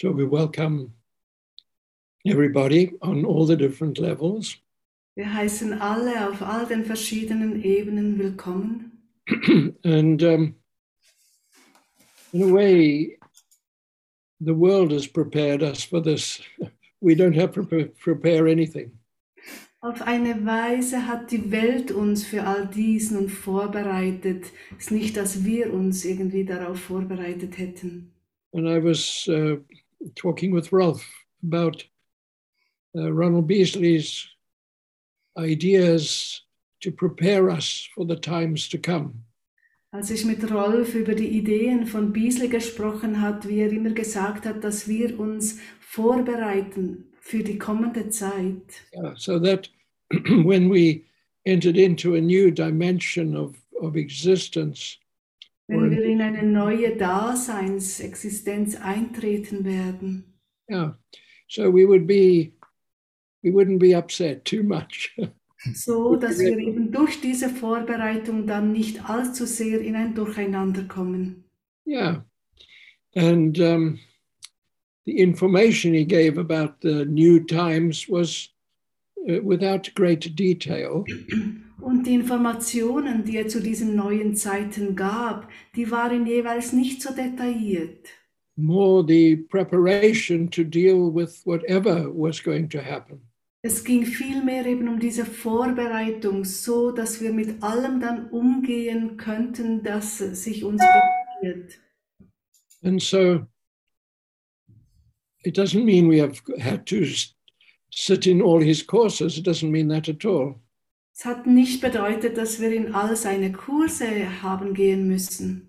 So we welcome everybody on all the different levels. Wir heißen alle auf all den verschiedenen Ebenen willkommen. and um, in a way, the world has prepared us for this. We don't have to pre- prepare anything. Auf eine Weise hat die Welt uns für all dies nun vorbereitet. Es ist nicht, dass wir uns irgendwie darauf vorbereitet hätten. And I was uh, talking with Ralph about uh, Ronald Beasley's ideas to prepare us for the times to come. Als ich mit Rolf über die Ideen von Beasley gesprochen hat, wie er immer gesagt hat, dass wir uns vorbereiten für die kommende Zeit. Yeah, so that when we entered into a new dimension of, of existence, in eine neue Daseinsexistenz eintreten werden. yeah, so we would be, we wouldn't be upset too much. So, dass wir eben durch diese Vorbereitung dann nicht allzu sehr in ein Durcheinander kommen. yeah, and um, the information he gave about the new times was uh, without great detail. Und die Informationen, die er zu diesen neuen Zeiten gab, die waren jeweils nicht so detailliert. more the preparation to deal with whatever was going to happen. Es ging vielmehr eben um diese Vorbereitung, so dass wir mit allem dann umgehen könnten, das sich uns begegnet. And so it doesn't mean we have had to sit in all his courses. It doesn't mean that at all. Es hat nicht bedeutet, dass wir in all seine Kurse haben gehen müssen.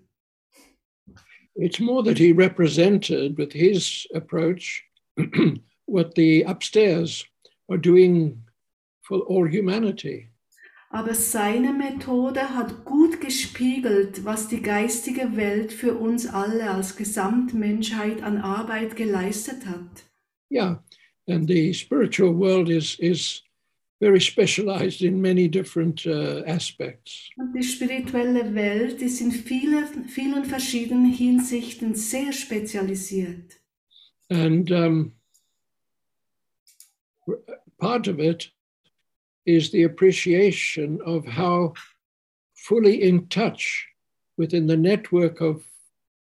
It's more that he represented with his approach what the upstairs are doing for all humanity. Aber seine Methode hat gut gespiegelt, was die geistige Welt für uns alle als Gesamtmenschheit an Arbeit geleistet hat. Yeah. And the spiritual world is, is very specialized in many different uh, aspects. Und die spirituelle Welt ist in vielen, vielen verschiedenen Hinsichten sehr spezialisiert. And um, part of it is the appreciation of how fully in touch within the network of,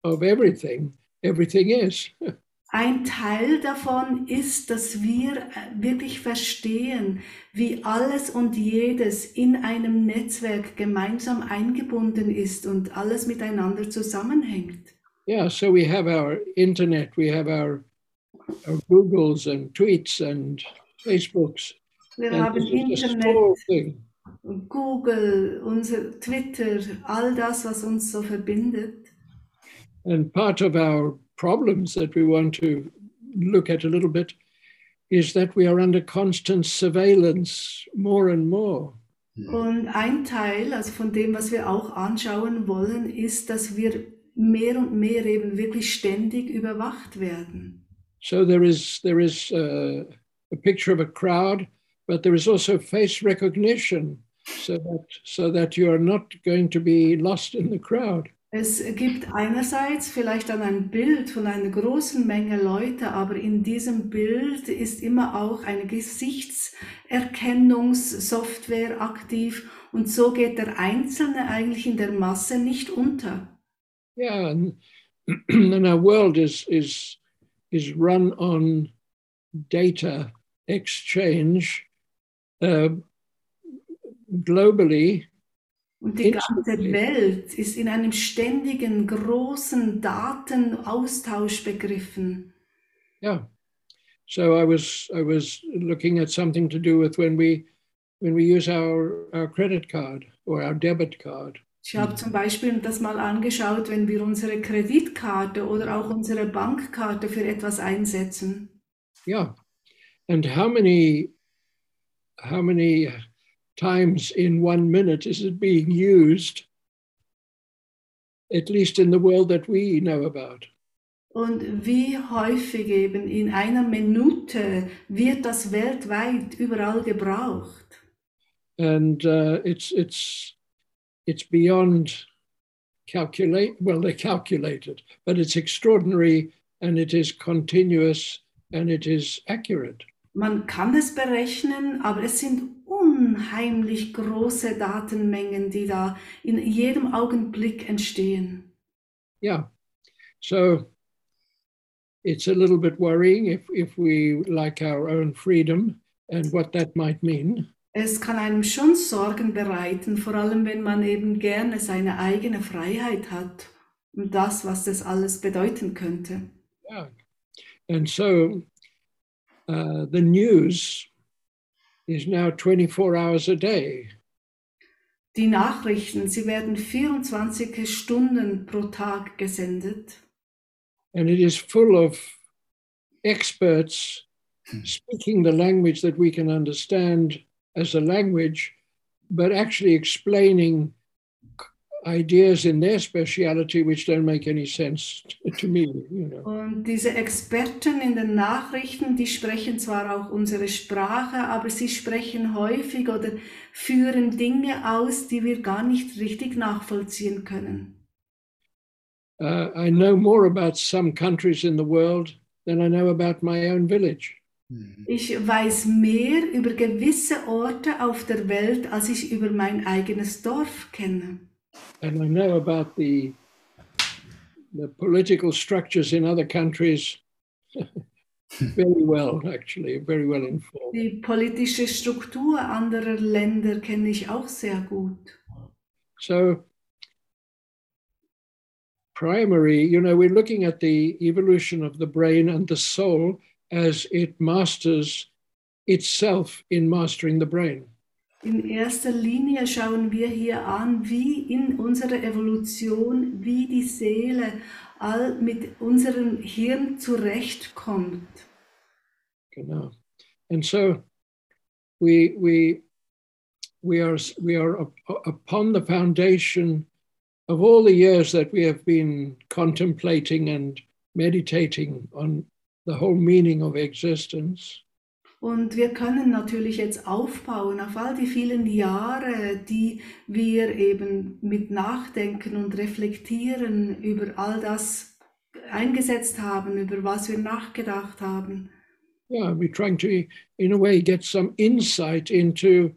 of everything, everything is. Ein Teil davon ist, dass wir äh, wirklich verstehen, wie alles und jedes in einem Netzwerk gemeinsam eingebunden ist und alles miteinander zusammenhängt. Yeah, so we have our internet, we have our, our Googles and tweets and Facebooks. Wir And haben Internet. Google, unser Twitter, all das, was uns so verbindet. And part of our problems that we want to look at a little bit is that we are under constant surveillance more and more. Und ein Teil, also von dem, was wir auch anschauen wollen, ist, dass wir mehr und mehr eben wirklich ständig überwacht werden. So there is there is uh, a picture of a crowd, but there is also face recognition, so that so that you are not going to be lost in the crowd. Es gibt einerseits vielleicht dann ein Bild von einer großen Menge Leute, aber in diesem Bild ist immer auch eine Gesichtserkennungssoftware aktiv und so geht der Einzelne eigentlich in der Masse nicht unter. Yeah, and, and our world is is is run on data exchange uh, globally Und die ganze Welt ist in einem ständigen, großen Datenaustausch begriffen. Yeah. So I was I was looking at something to do with when we when we use our, our credit card or our debit card. Ich habe zum Beispiel das mal angeschaut, wenn wir unsere Kreditkarte oder auch unsere Bankkarte für etwas einsetzen. Yeah. And how many how many times in one minute is it being used? At least in the world that we know about. Und wie häufig eben in einer Minute wird das weltweit überall gebraucht. And uh, it's it's it's beyond calculate well they calculate it, but it's extraordinary and it is continuous and it is accurate. Man kann es berechnen, aber es sind unheimlich große Datenmengen, die da in jedem Augenblick entstehen. Yeah. So it's a little bit worrying if, if we like our own freedom and what that might mean. Es kann einem schon Sorgen bereiten, vor allem wenn man eben gerne seine eigene Freiheit hat und das, was das alles bedeuten könnte. Yeah. And so uh, the news is now 24 hours a day. Die Nachrichten, sie werden 24 Stunden pro Tag gesendet. and it is full of experts speaking the language that we can understand as a language, but actually explaining ideas in their speciality which don't make any sense to me. You know. Und diese Experten in den Nachrichten, die sprechen zwar auch unsere Sprache, aber sie sprechen häufig oder führen Dinge aus, die wir gar nicht richtig nachvollziehen können. Uh, I know more about some countries in the world than I know about my own village. Ich weiß mehr über gewisse Orte auf der Welt, als ich über mein eigenes Dorf kenne. And I know about the, the political structures in other countries very well, actually, very well informed. Die politische Struktur anderer Länder kenne ich auch sehr gut. So, primary, you know, we're looking at the evolution of the brain and the soul as it masters itself in mastering the brain. In erster Linie schauen wir hier an, wie in unserer Evolution, wie die Seele all mit unserem Hirn zurechtkommt. Genau. And so we we we are we are up, upon the foundation of all the years that we have been contemplating and meditating on the whole meaning of existence. Und wir können natürlich jetzt aufbauen auf all die vielen Jahre, die wir eben mit Nachdenken und Reflektieren über all das eingesetzt haben, über was wir nachgedacht haben. Yeah, we're trying to, in a way, get some insight into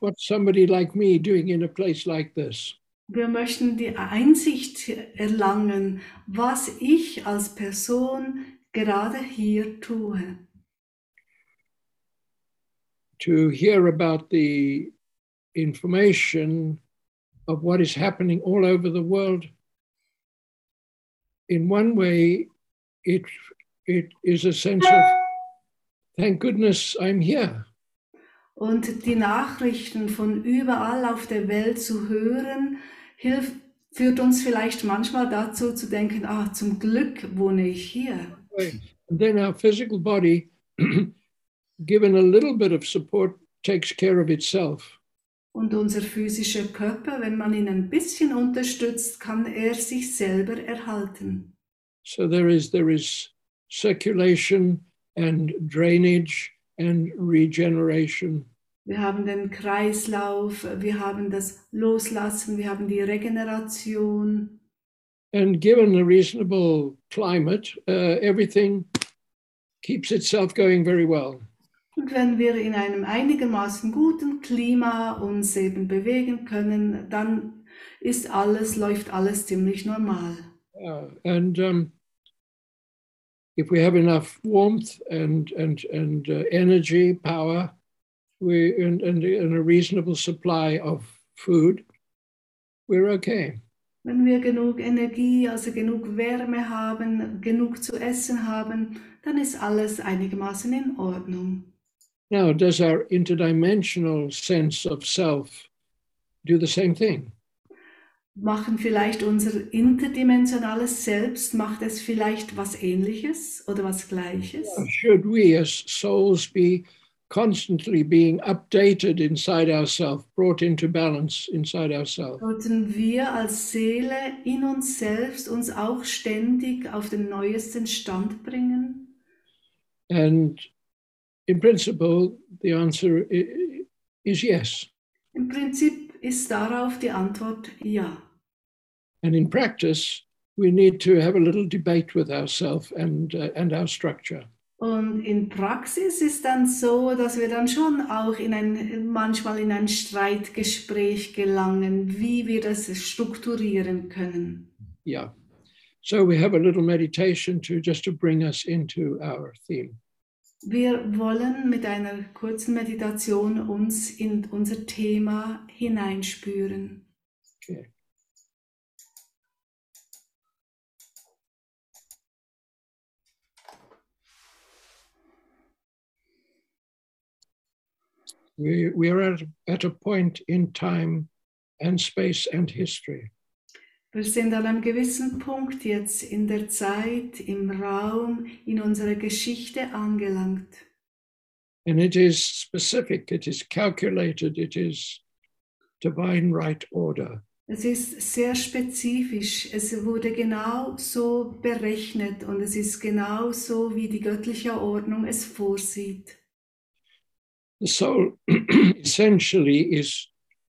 what somebody like me doing in a place like this. Wir möchten die Einsicht erlangen, was ich als Person gerade hier tue. To hear about the information of what is happening all over the world. In one way, it, it is a sense of, thank goodness I'm here. Und die Nachrichten von überall auf der Welt zu hören, hilft, führt uns vielleicht manchmal dazu zu denken, ah, zum Glück wohne ich hier. And then our physical body, given a little bit of support, takes care of itself. Und unser physischer Körper, wenn man ihn ein bisschen unterstützt, kann er sich selber erhalten. So there is there is circulation and drainage and regeneration. Wir haben den Kreislauf, wir haben das Loslassen, wir haben die Regeneration. And given a reasonable climate, uh, everything keeps itself going very well. Und wenn wir in einem einigermaßen guten Klima uns eben bewegen können, dann ist alles, läuft alles ziemlich normal. Uh, and um, if we have enough warmth and and and uh, energy, power, we and, and, and a reasonable supply of food, we're okay. Wenn wir genug Energie, also genug Wärme haben, genug zu essen haben, dann ist alles einigermaßen in Ordnung. Now, does our interdimensional sense of self do the same thing? Machen vielleicht unser interdimensionales Selbst, macht es vielleicht was ähnliches oder was gleiches? Should we as souls be constantly being updated inside ourselves, brought into balance inside ourselves? Sollten wir als Seele in uns selbst uns auch ständig auf den neuesten Stand bringen? And in principle, the answer is yes. Im Prinzip ist darauf die Antwort ja. And in practice, we need to have a little debate with ourselves and, uh, and our structure. Und in Praxis ist dann so, dass wir dann schon auch in ein, manchmal in ein Streitgespräch gelangen, wie wir das strukturieren können. Yeah. So we have a little meditation to just to bring us into our theme. Wir wollen mit einer kurzen Meditation uns in unser Thema hineinspüren. Okay. We, we are at, a point in time and space and history Wir sind an einem gewissen Punkt jetzt in der Zeit, im Raum, in unserer Geschichte angelangt. and it is specific, it is calculated, it is divine right order. Es ist sehr spezifisch. Es wurde genau so berechnet und es ist genau so, wie die göttliche Ordnung es vorsieht. The soul essentially is,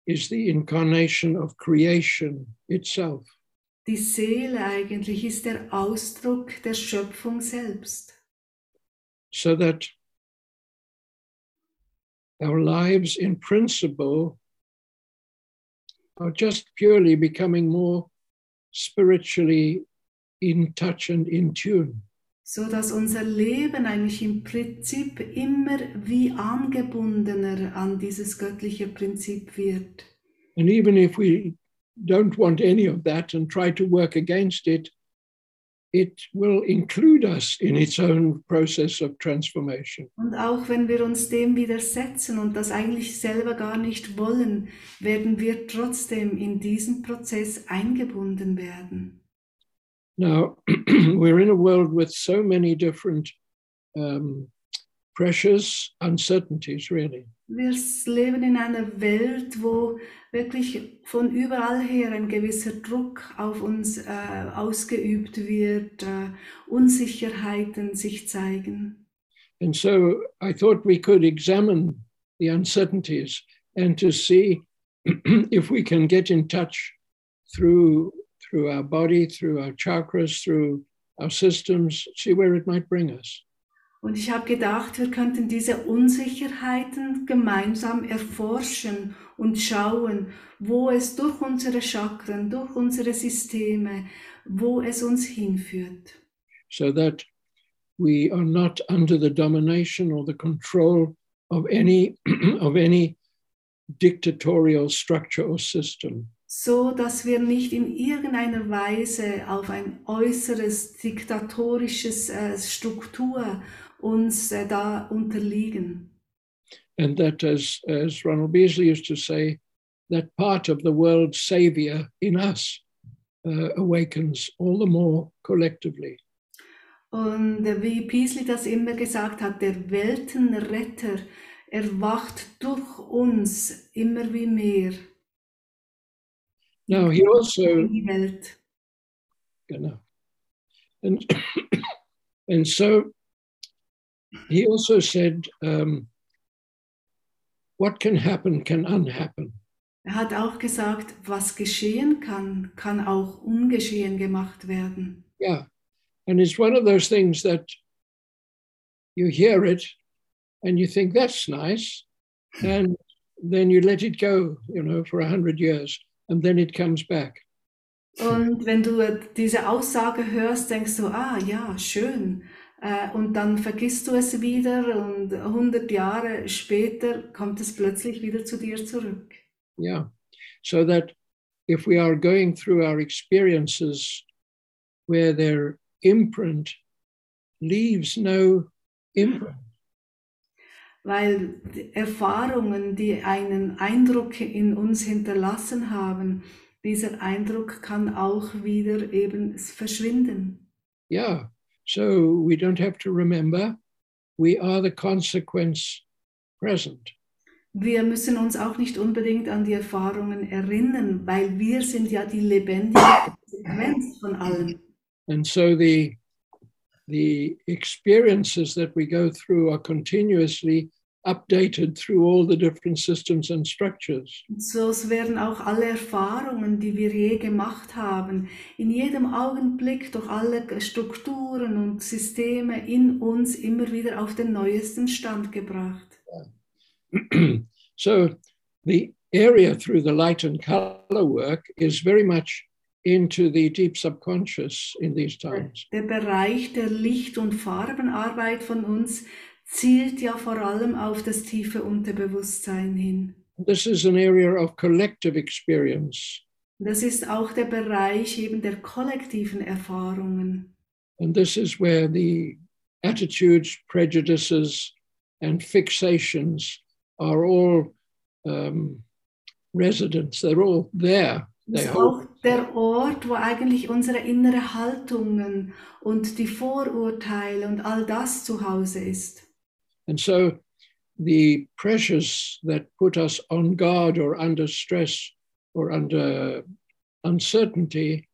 is the incarnation of creation itself. Die Seele eigentlich ist der Ausdruck der Schöpfung selbst. so that our lives in principle are just purely becoming more spiritually in touch and in tune. So dass unser Leben eigentlich im Prinzip immer wie angebundener an dieses göttliche Prinzip wird. And even if we don't want any of that and try to work against it, it will include us in its own process of transformation. Und auch wenn wir uns dem widersetzen und das eigentlich selber gar nicht wollen, werden wir trotzdem in diesen Prozess eingebunden werden. Now, we're in a world with so many different um, pressures, uncertainties, really. Wir leben in einer Welt, wo wirklich von überall her ein gewisser Druck auf uns äh, ausgeübt wird, äh, Unsicherheiten sich zeigen. And so I thought we could examine the uncertainties and to see if we can get in touch through through our body, through our chakras, through our systems, see where it might bring us. Und ich habe gedacht, wir könnten diese Unsicherheiten gemeinsam erforschen und schauen, wo es durch unsere Chakren, durch unsere Systeme, wo es uns hinführt. so that we are not under the domination or the control of any of any dictatorial structure or system so dass wir nicht in irgendeiner Weise auf ein äußeres diktatorisches äh, Struktur uns äh, da unterliegen. and that as as ronald beasley used to say that part of the world's savior in us uh, awakens all the more collectively Und wie Peasley das immer gesagt hat, der Weltenretter erwacht durch uns immer wie mehr now he also in die Welt. Genau. And, and so he also said, um, what can happen can unhappen. Er hat auch gesagt, was geschehen kann, kann auch ungeschehen gemacht werden. Yeah. And it's one of those things that you hear it and you think that's nice. And then you let it go, you know, for a hundred years. And then it comes back. Und wenn du diese Aussage hörst, denkst du, ah ja, schön. Äh, Und dann vergisst du es wieder und 100 Jahre später kommt es plötzlich wieder zu dir zurück. Yeah. So that if we are going through our experiences where their imprint leaves no imprint, Weil die Erfahrungen, die einen Eindruck in uns hinterlassen haben, dieser Eindruck kann auch wieder eben verschwinden. Yeah. So we don't have to remember we are the consequence present. Wir müssen uns auch nicht unbedingt an die Erfahrungen erinnern, weil wir sind ja die lebendige Konsequenz von allem. And so the the experiences that we go through are continuously updated through all the different systems and structures. So werden auch alle Erfahrungen, die wir je gemacht haben, in jedem Augenblick durch alle Strukturen und Systeme in uns immer wieder auf den neuesten Stand gebracht. so the area through the light and color work is very much into the deep subconscious in these times. Der Bereich der Licht- und Farbenarbeit von uns zielt ja vor allem auf das tiefe Unterbewusstsein hin. This is an area of collective experience. Das ist auch der Bereich eben der kollektiven Erfahrungen. And this is where the attitudes, prejudices, and fixations are all um, residents. They're all there. They hold der Ort, wo eigentlich unsere innere Haltungen und die Vorurteile und all das zu Hause ist. And so the pressures that put us on guard or under stress or under uncertainty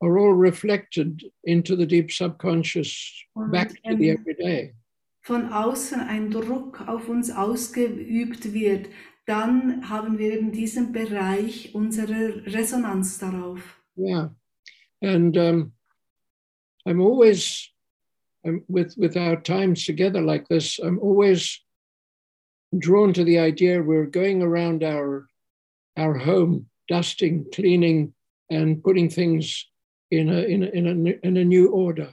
are all reflected into the deep subconscious Und back to the everyday. von außen ein Druck auf uns ausgeübt wird, dann haben wir eben diesen Bereich unsere Resonanz darauf. Yeah. And um, I'm always, um, with, with our times together like this, I'm always drawn to the idea we're going around our, our home, dusting, cleaning, and putting things in a, in a, in a, in a new order.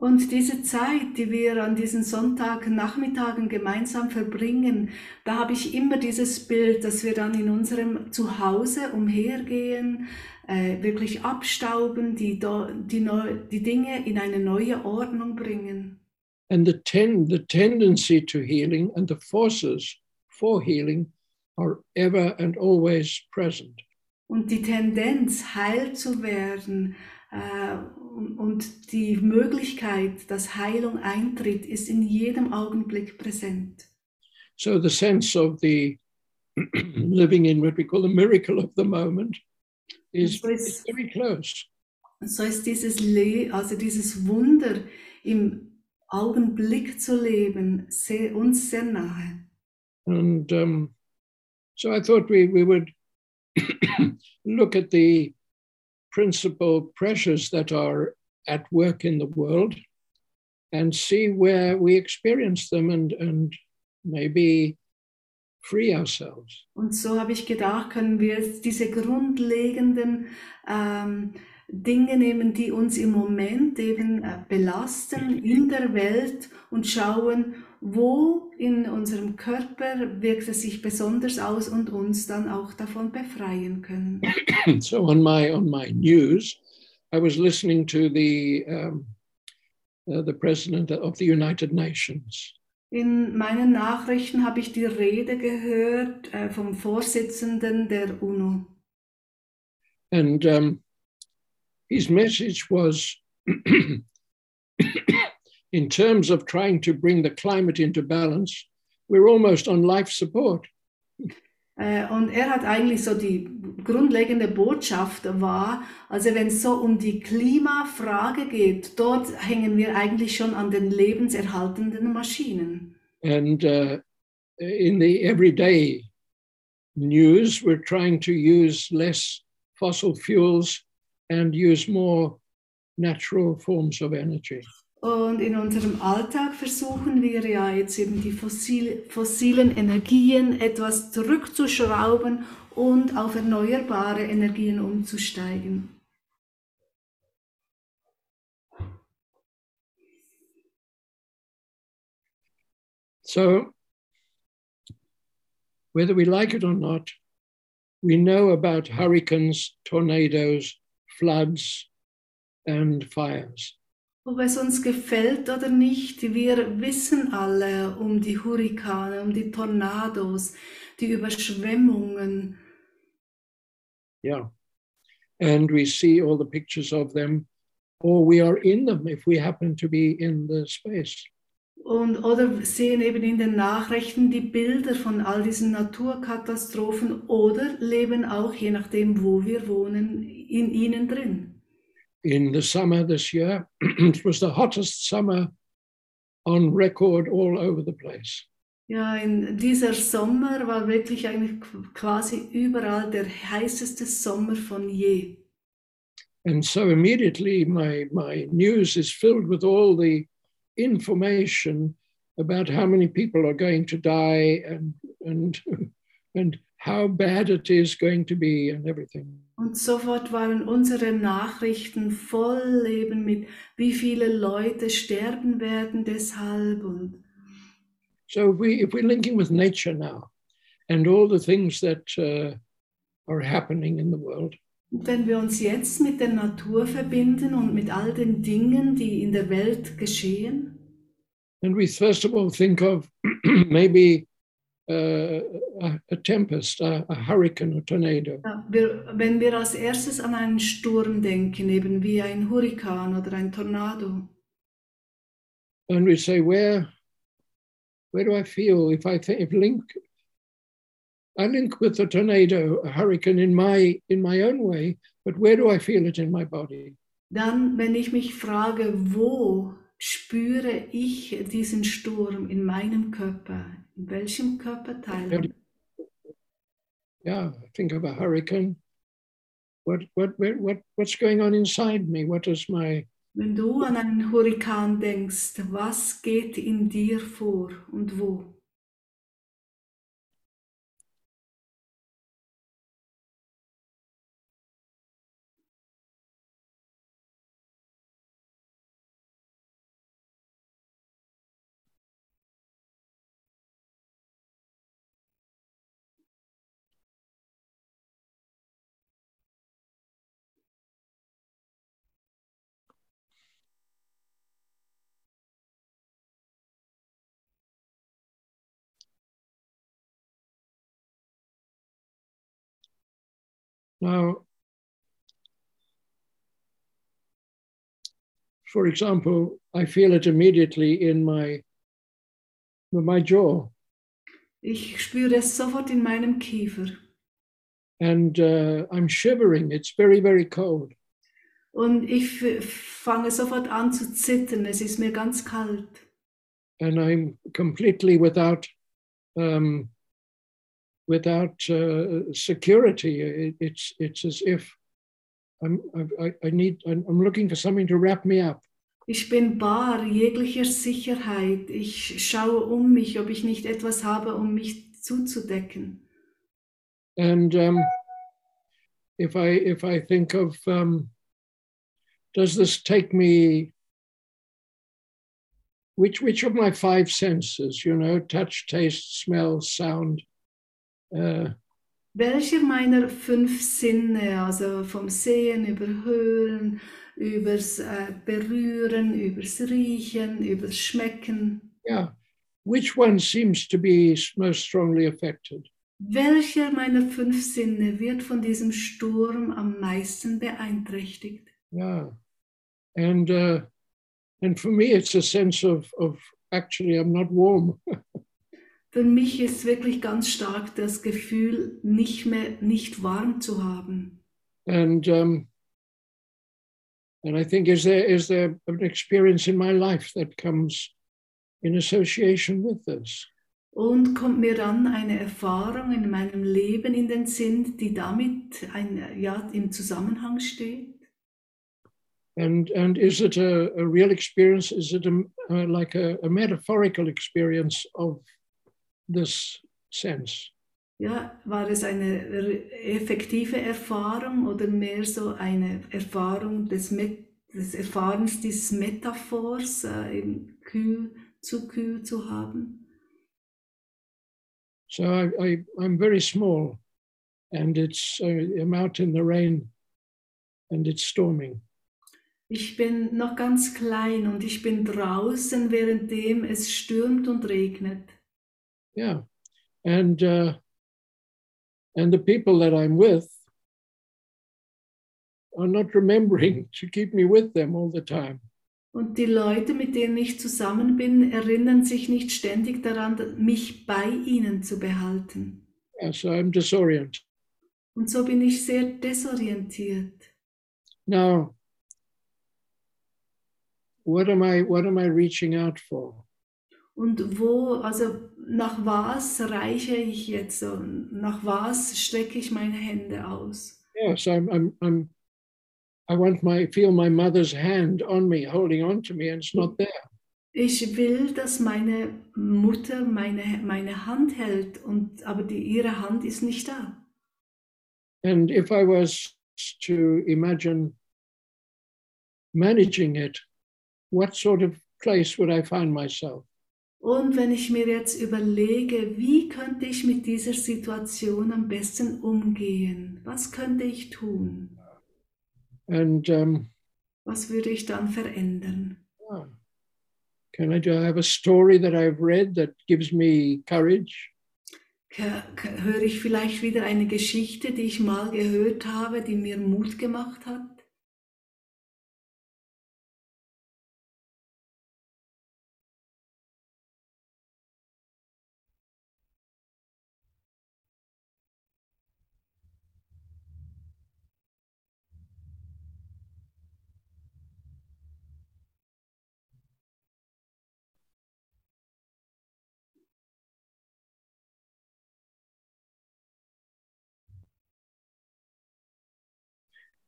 Und diese Zeit, die wir an diesen Sonntagnachmittagen gemeinsam verbringen, da habe ich immer dieses Bild, dass wir dann in unserem Zuhause umhergehen, äh, wirklich abstauben, die, die, die Dinge in eine neue Ordnung bringen. And the, ten, the tendency to healing and the forces for healing are ever and always present. Und die Tendenz, heil zu werden und- und die Möglichkeit, dass Heilung eintritt, ist in jedem Augenblick präsent. So the sense of the living in what we call the miracle of the moment is, So is ist, very close. so ist dieses, Le also dieses Wunder im Augenblick zu leben sehr, uns sehr nahe. And um, so I thought we, we would look at the principal pressures that are at work in the world and see where we experience them and, and maybe free ourselves. Und so habe ich gedacht, können wir diese grundlegenden ähm, Dinge nehmen, die uns im Moment eben äh, belasten in der Welt und schauen, wo in unserem Körper wirkt es sich besonders aus und uns dann auch davon befreien können. so on my on my news, I was listening to the um, uh, the president of the United Nations, In meinen Nachrichten habe ich die Rede gehört äh, vom Vorsitzenden der UNO. and um, his message was, in terms of trying to bring the climate into balance, we're almost on life support. Äh, Und er hat eigentlich so die grundlegende Botschaft war, also wenn es so um die Klimafrage geht, dort hängen wir eigentlich schon an den lebenserhaltenden Maschinen. And uh, in the everyday news, we're trying to use less fossil fuels and use more natural forms of energy. Und in unserem Alltag versuchen wir ja jetzt eben die fossil, fossilen Energien etwas zurückzuschrauben und auf erneuerbare Energien umzusteigen. So, whether we like it or not, we know about hurricanes, tornadoes, floods, and fires. Ob es uns gefällt oder nicht, wir wissen alle um die Hurrikane, um die Tornados, die Überschwemmungen. Yeah. and we see all the pictures of them, or we are in them if we happen to be in the space. Und, oder sehen eben in den Nachrichten die Bilder von all diesen Naturkatastrophen oder leben auch, je nachdem, wo wir wohnen, in ihnen drin. In the summer this year, it was the hottest summer on record all over the place. Ja, in dieser Sommer war wirklich eigentlich quasi überall der heißeste Sommer von je. And so immediately my, my news is filled with all the information about how many people are going to die and, and, and how bad it is going to be and everything. Und sofort waren unsere Nachrichten voll eben mit, wie viele Leute sterben werden deshalb. Und So if, we, if we're linking with nature now and all the things that uh, are happening in the world, wenn wir uns jetzt mit der Natur verbinden und mit all den Dingen, die in der Welt geschehen, and we first of all think of maybe a, a tempest, a, a hurricane, a tornado. ja, wir, wenn wir als erstes an einen Sturm denken, eben wie ein Hurrikan oder ein Tornado, and we say where where do i feel if i think if link i link with the tornado a hurricane in my in my own way but where do i feel it in my body dann, wenn ich mich frage, wo spüre ich diesen Sturm in meinem Körper, in welchem Körperteil? yeah think of a hurricane what what what what's going on inside me what is my Wenn du an einen Hurrikan denkst, was geht in dir vor und wo? Now for example i feel it immediately in my my jaw Ich spüre es sofort in meinem Kiefer. and uh, i'm shivering it's very very cold Und ich fange sofort an zu zittern. Es ist mir ganz kalt. and I'm completely without um, without uh, security. It, it's it's as if I'm I, I- need I'm, I'm looking for something to wrap me up. Ich bin bar jeglicher Sicherheit. Ich schaue um mich, ob ich nicht etwas habe, um mich zuzudecken. And um, if I if I think of um, does this take me? Which which of my five senses, you know, touch, taste, smell, sound, uh, Welcher meiner fünf Sinne, also vom Sehen über Hören, übers äh, Berühren, übers Riechen, übers Schmecken, yeah, which one seems to be most strongly affected? welcher meiner fünf Sinne wird von diesem Sturm am meisten beeinträchtigt? Yeah, and uh, and for me, it's a sense of of actually I'm not warm. Für mich ist wirklich ganz stark das Gefühl, nicht mehr nicht warm zu haben. and um, and I think is there is there an experience in my life that comes in association with this? Und kommt mir dann eine Erfahrung in meinem Leben in den Sinn, die damit ein, ja, im Zusammenhang steht? And and is it a, a real experience? Is it a, uh, like a, a metaphorical experience of this sense? Ja, war es eine effektive Erfahrung oder mehr so eine Erfahrung des, Met des Erfahrens dieses Metaphors, äh, eben kühl, zu kühl zu haben? So I, I I'm very small, and it's uh, I'm out in the rain, and it's storming. Ich bin noch ganz klein und ich bin draußen, währenddem es stürmt und regnet. Yeah, and uh, and the people that I'm with are not remembering to keep me with them all the time. Und die Leute, mit denen ich zusammen bin, erinnern sich nicht ständig daran, mich bei ihnen zu behalten. Yeah, so I'm disoriented. Und so bin ich sehr desorientiert. Now, what am I what am I reaching out for? Und wo, also nach was reiche ich jetzt? so? Nach was strecke ich meine Hände aus? Yes, I'm I'm I'm I want my feel my mother's hand on me, holding on to me, and it's not there. Ich will, dass meine Mutter meine, meine Hand hält, und, aber die, ihre Hand ist nicht da. And if I was to imagine managing it, what sort of place would I find myself? Und wenn ich mir jetzt überlege, wie könnte ich mit dieser Situation am besten umgehen? Was könnte ich tun? And um, Was würde ich dann verändern? ah, can I do I have a story that I've read that gives me courage? Höre ich vielleicht wieder eine Geschichte, die ich mal gehört habe, die mir Mut gemacht hat?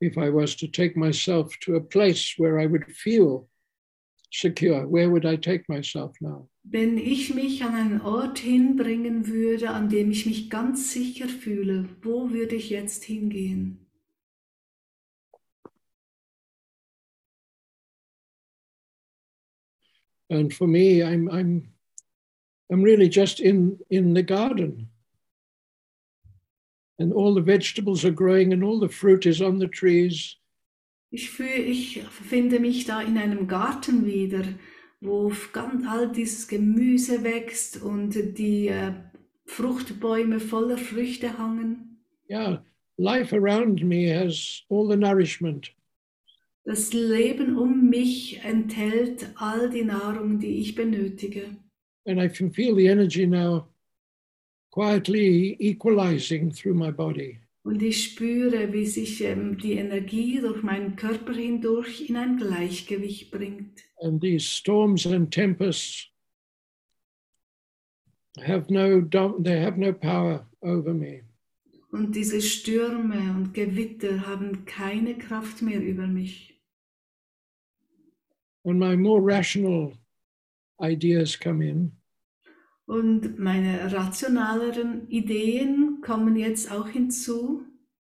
If I was to take myself to a place where I would feel secure, where would I take myself now? Wenn ich mich an einen Ort hinbringen würde, an dem ich mich ganz sicher fühle, wo würde ich jetzt hingehen? And for me, I'm I'm I'm really just in in the garden. And all the vegetables are growing and all the fruit is on the trees. Ich, fühle, ich finde mich da in einem Garten wieder, wo ganz all dieses Gemüse wächst und die äh, Fruchtbäume voller Früchte hangen. Yeah, life around me has all the nourishment. Das Leben um mich enthält all die Nahrung, die ich benötige. And I can feel the energy now quietly equalizing through my body. Und ich spüre, wie sich ähm, die Energie durch meinen Körper hindurch in ein Gleichgewicht bringt. And these storms and tempests have no they have no power over me. Und diese Stürme und Gewitter haben keine Kraft mehr über mich. And my more rational ideas come in. Und meine rationaleren Ideen kommen jetzt auch hinzu.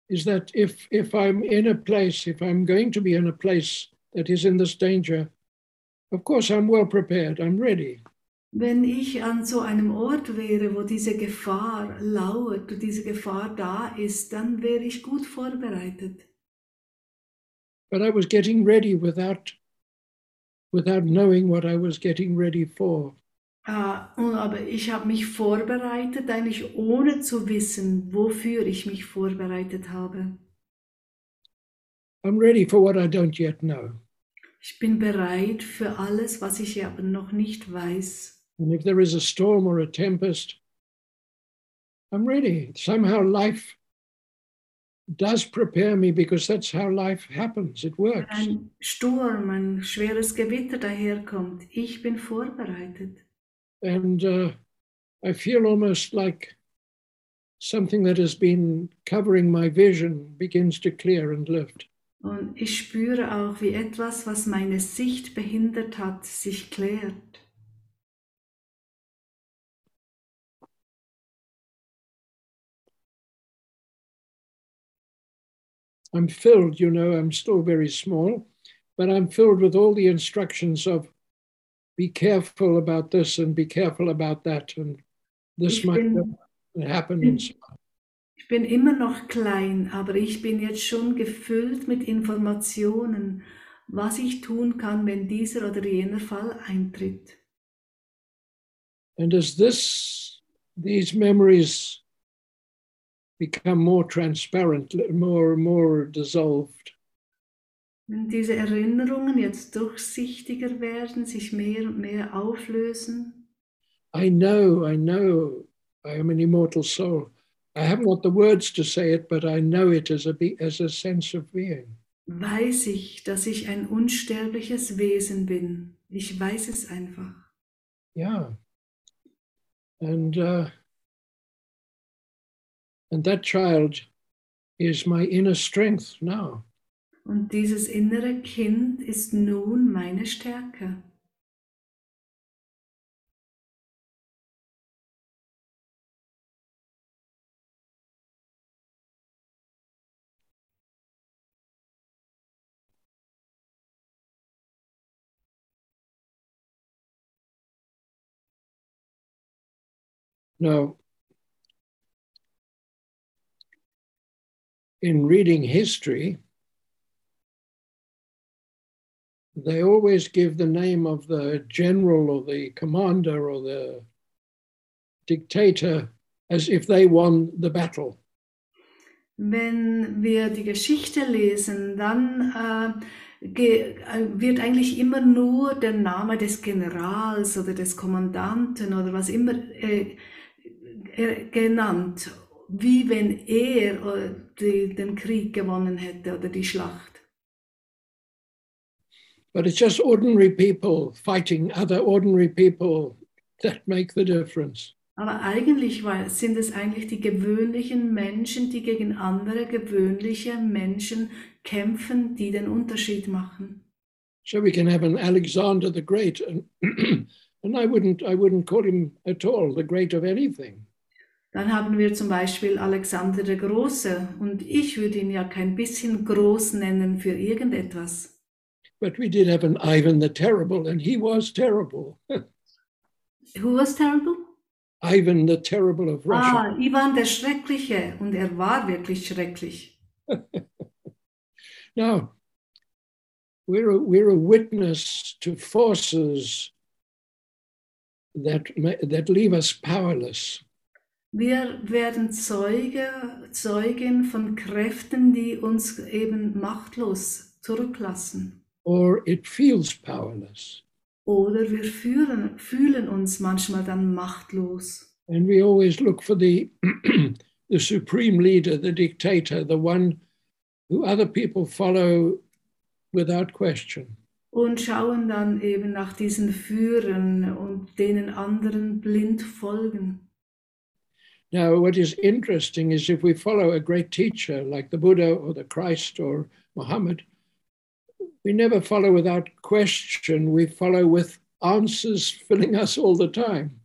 is that if if I'm in a place, if I'm going to be in a place that is in this danger, of course I'm well prepared. I'm ready. Wenn ich an so einem Ort wäre, wo diese Gefahr lauert, wo diese Gefahr da ist, dann wäre ich gut vorbereitet. But I was getting ready without without knowing what I was getting ready for. Und aber ich habe mich vorbereitet, eigentlich ohne zu wissen, wofür ich mich vorbereitet habe. I'm ready for what I don't yet know. Ich bin bereit für alles, was ich aber noch nicht weiß. And if there is a storm or a tempest, I'm ready. Somehow life does prepare me because that's how life happens. It works. Ein Sturm, ein schweres Gewitter daherkommt. Ich bin vorbereitet. And uh, I feel almost like something that has been covering my vision begins to clear and lift. Und ich spüre auch, wie etwas, was meine Sicht behindert hat, sich klärt. I'm filled, you know, I'm still very small, but I'm filled with all the instructions of be careful about this and be careful about that, and this Ich might bin, happen. On. ich bin immer noch klein, aber ich bin jetzt schon gefüllt mit Informationen, was ich tun kann, wenn dieser oder jener Fall eintritt. And as this, these memories become more transparent, more and more dissolved, Wenn diese Erinnerungen jetzt durchsichtiger werden, sich mehr und mehr auflösen, I know, I know I am an immortal soul. I haven't got the words to say it, but I know it as a, be- as a sense of being. weiß ich, dass ich ein unsterbliches Wesen bin. Ich weiß es einfach. Yeah. And uh, and that child is my inner strength now. Und dieses innere Kind ist nun meine Stärke. Now, in reading history, they always give the name of the general or the commander or the dictator as if they won the battle. Wenn wir die Geschichte lesen, dann äh, äh, wird eigentlich immer nur der Name des Generals oder des Kommandanten oder was immer äh, äh, genannt, wie wenn er äh, die, den Krieg gewonnen hätte oder die Schlacht. But it's just ordinary people fighting other ordinary people that make the difference. Aber eigentlich sind es eigentlich die gewöhnlichen Menschen, die gegen andere gewöhnliche Menschen kämpfen, die den Unterschied machen. So we can have an Alexander the Great, and and I wouldn't I wouldn't call him at all the great of anything. Dann haben wir zum Beispiel Alexander der Große und ich würde ihn ja kein bisschen groß nennen für irgendetwas. But we did have an Ivan the Terrible, and he was terrible. Who was terrible? Ivan the Terrible of Russia. Ah, Ivan der Schreckliche und er war wirklich schrecklich. Now, we're a, we're a witness to forces that that leave us powerless. Wir werden Zeuge, Zeugin von Kräften, die uns eben machtlos zurücklassen. Or it feels powerless. Oder wir fühlen, fühlen uns manchmal dann machtlos. And we always look for the, the supreme leader, the dictator, the one who other people follow without question. Und schauen dann eben nach diesen Führern und denen anderen blind folgen. Now, what is interesting is if we follow a great teacher like the Buddha or the Christ or Muhammad, we never follow without question, we follow with answers filling us all the time.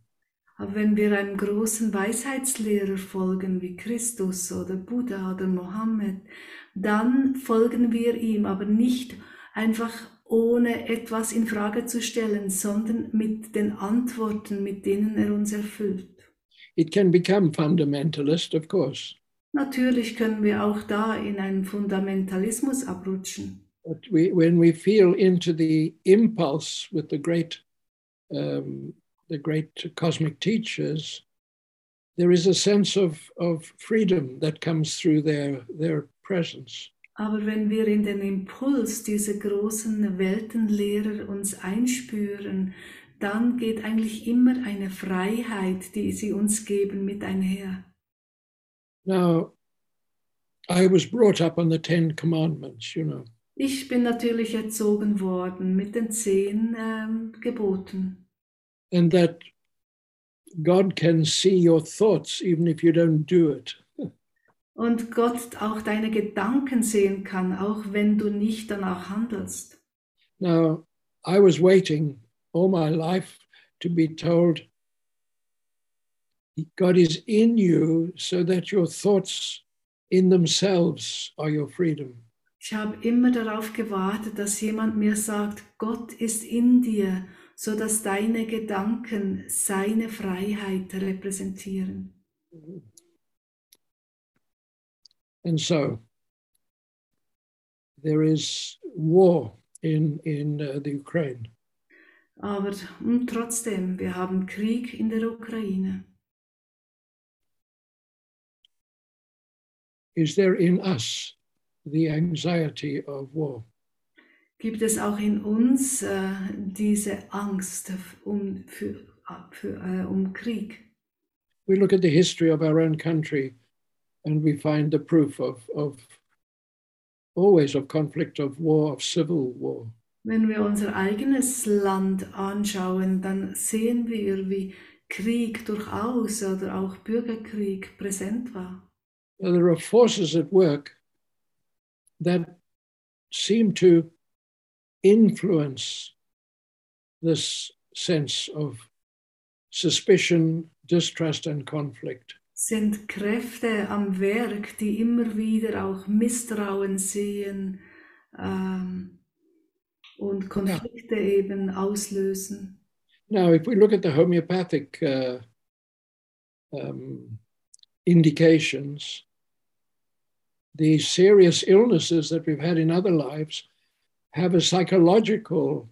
Aber wenn wir einem großen Weisheitslehrer folgen, wie Christus oder Buddha oder Mohammed, dann folgen wir ihm, aber nicht einfach ohne etwas in Frage zu stellen, sondern mit den Antworten, mit denen er uns erfüllt. It can become fundamentalist, of course, Natürlich können wir auch da in einen Fundamentalismus abrutschen. But we, when we feel into the impulse with the great, um, the great cosmic teachers, there is a sense of, of freedom that comes through their, their presence. Aber wenn wir in den Impuls dieser großen Weltenlehrer uns einspüren, dann geht eigentlich immer eine Freiheit, die sie uns geben, mit einher. Now, I was brought up on the Ten Commandments, you know, Ich bin natürlich erzogen worden mit den zehn ähm, Geboten. and that God can see your thoughts even if you don't do it. Und Gott auch deine Gedanken sehen kann, auch wenn du nicht danach handelst. Now, I was waiting all my life to be told God is in you so that your thoughts in themselves are your freedom. Ich habe immer darauf gewartet, dass jemand mir sagt, Gott ist in dir, so dass deine Gedanken seine Freiheit repräsentieren. And so there is war in, in uh, the Ukraine. Aber mm, trotzdem, wir haben Krieg in der Ukraine. Is there in us the anxiety of war? gibt es auch in uns äh, diese Angst um, für, für, äh, um Krieg. We look at the history of our own country and we find the proof of, of always of conflict, of war, of civil war. Wenn wir unser eigenes Land anschauen, dann sehen wir, wie Krieg durchaus oder auch Bürgerkrieg präsent war. There are forces at work that seem to influence this sense of suspicion, distrust, and conflict. Sind Kräfte am Werk, die immer wieder auch Misstrauen sehen ähm, und Konflikte yeah. eben auslösen. Now, if we look at the homeopathic uh, um, indications, the serious illnesses that we've had in other lives have a psychological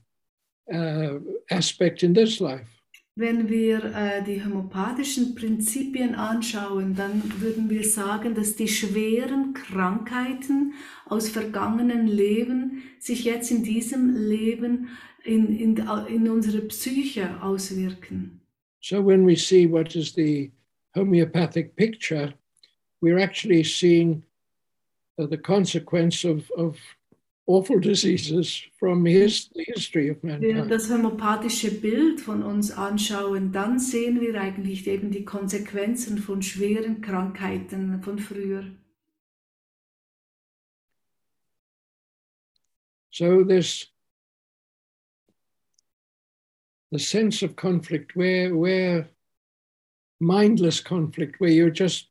uh, aspect in this life. Wenn wir äh, die homöopathischen Prinzipien anschauen, dann würden wir sagen, dass die schweren Krankheiten aus vergangenen Leben sich jetzt in diesem Leben in, in, in unsere Psyche auswirken. So when we see what is the homeopathic picture, we're actually seeing Uh, the consequence of, of awful diseases from his, the history of mankind. Wenn wir das homöopathische Bild von uns anschauen, dann sehen wir eigentlich eben die Konsequenzen von schweren Krankheiten von früher. So this the sense of conflict where where mindless conflict where you're just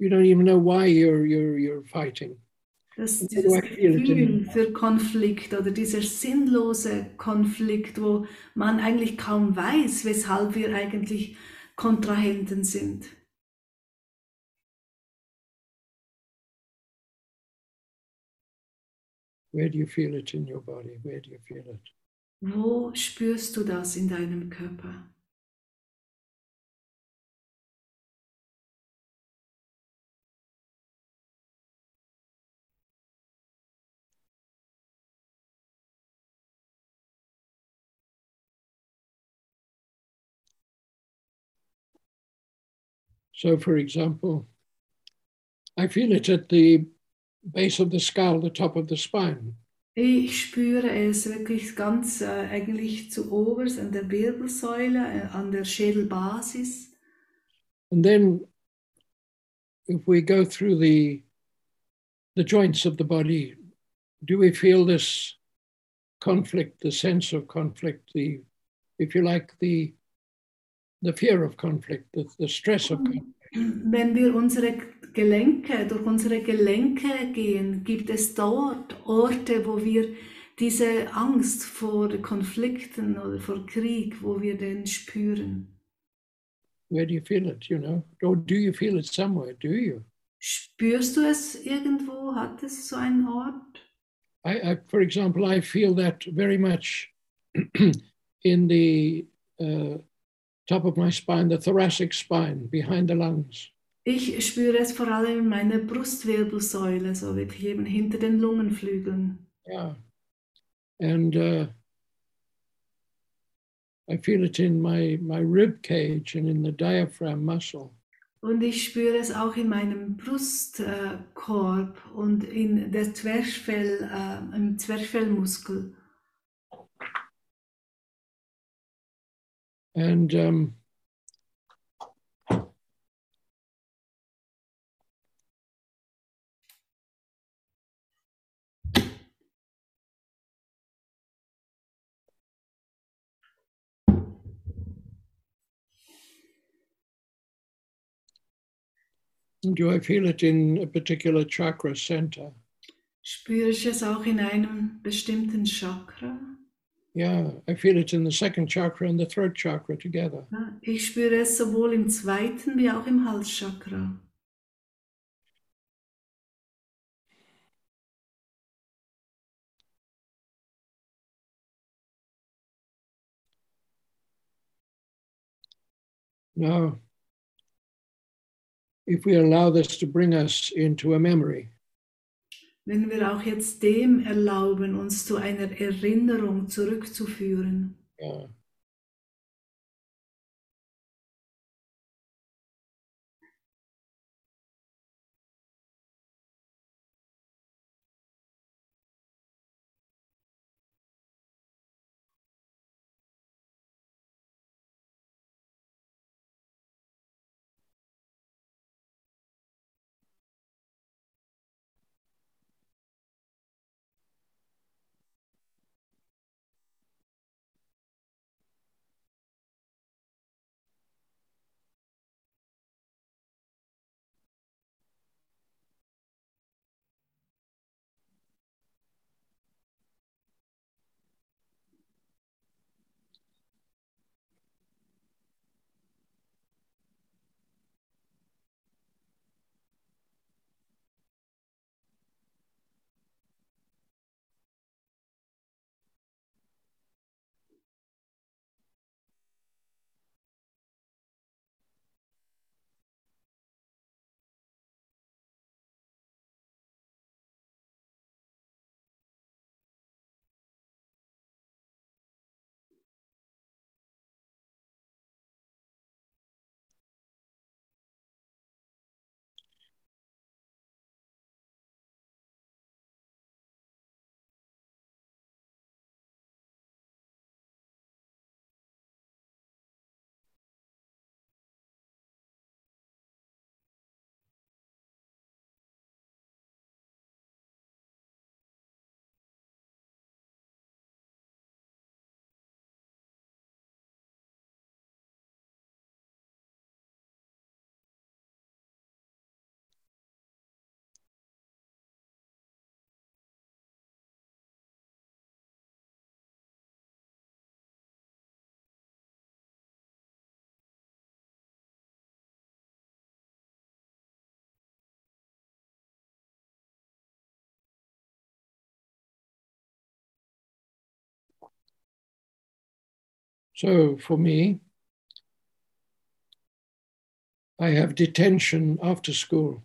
you don't even know why you're you're you're fighting Das, dieses Gefühl für Konflikt oder dieser sinnlose Konflikt, wo man eigentlich kaum weiß, weshalb wir eigentlich Kontrahenten sind. Where do you feel it in your body? Where do you feel it? Wo spürst du das in deinem Körper? So, for example, I feel it at the base of the skull, the top of the spine. Ich spüre es wirklich ganz äh, eigentlich zu oberst an der Wirbelsäule, äh, an der Schädelbasis. And then, if we go through the the joints of the body, do we feel this conflict, the sense of conflict, the, if you like, the the fear of conflict, the, the stress of conflict. Wenn wir unsere Gelenke, durch unsere Gelenke gehen, gibt es dort Orte, wo wir diese Angst vor Konflikten oder vor Krieg, wo wir den spüren. Where do you feel it, you know? Or do you feel it somewhere, do you? Spürst du es irgendwo? Hat es so einen Ort? I, I for example, I feel that very much in the uh, top of my spine, the thoracic spine, behind the lungs. Ich spüre es vor allem in meiner Brustwirbelsäule, so wirklich eben hinter den Lungenflügeln. Yeah. And uh, I feel it in my, my rib cage and in the diaphragm muscle. Und ich spüre es auch in meinem Brustkorb äh, und in der Zwerchfell, äh, im Zwerchfellmuskel. And um, do I feel it in a particular chakra center? Spüre ich es auch in einem bestimmten Chakra? Yeah, I feel it in the second chakra and the throat chakra together. Ich spüre es sowohl im zweiten wie auch im Halschakra. Now, if we allow this to bring us into a memory. Wenn wir auch jetzt dem erlauben, uns zu einer Erinnerung zurückzuführen. Yeah. So for me, I have detention after school.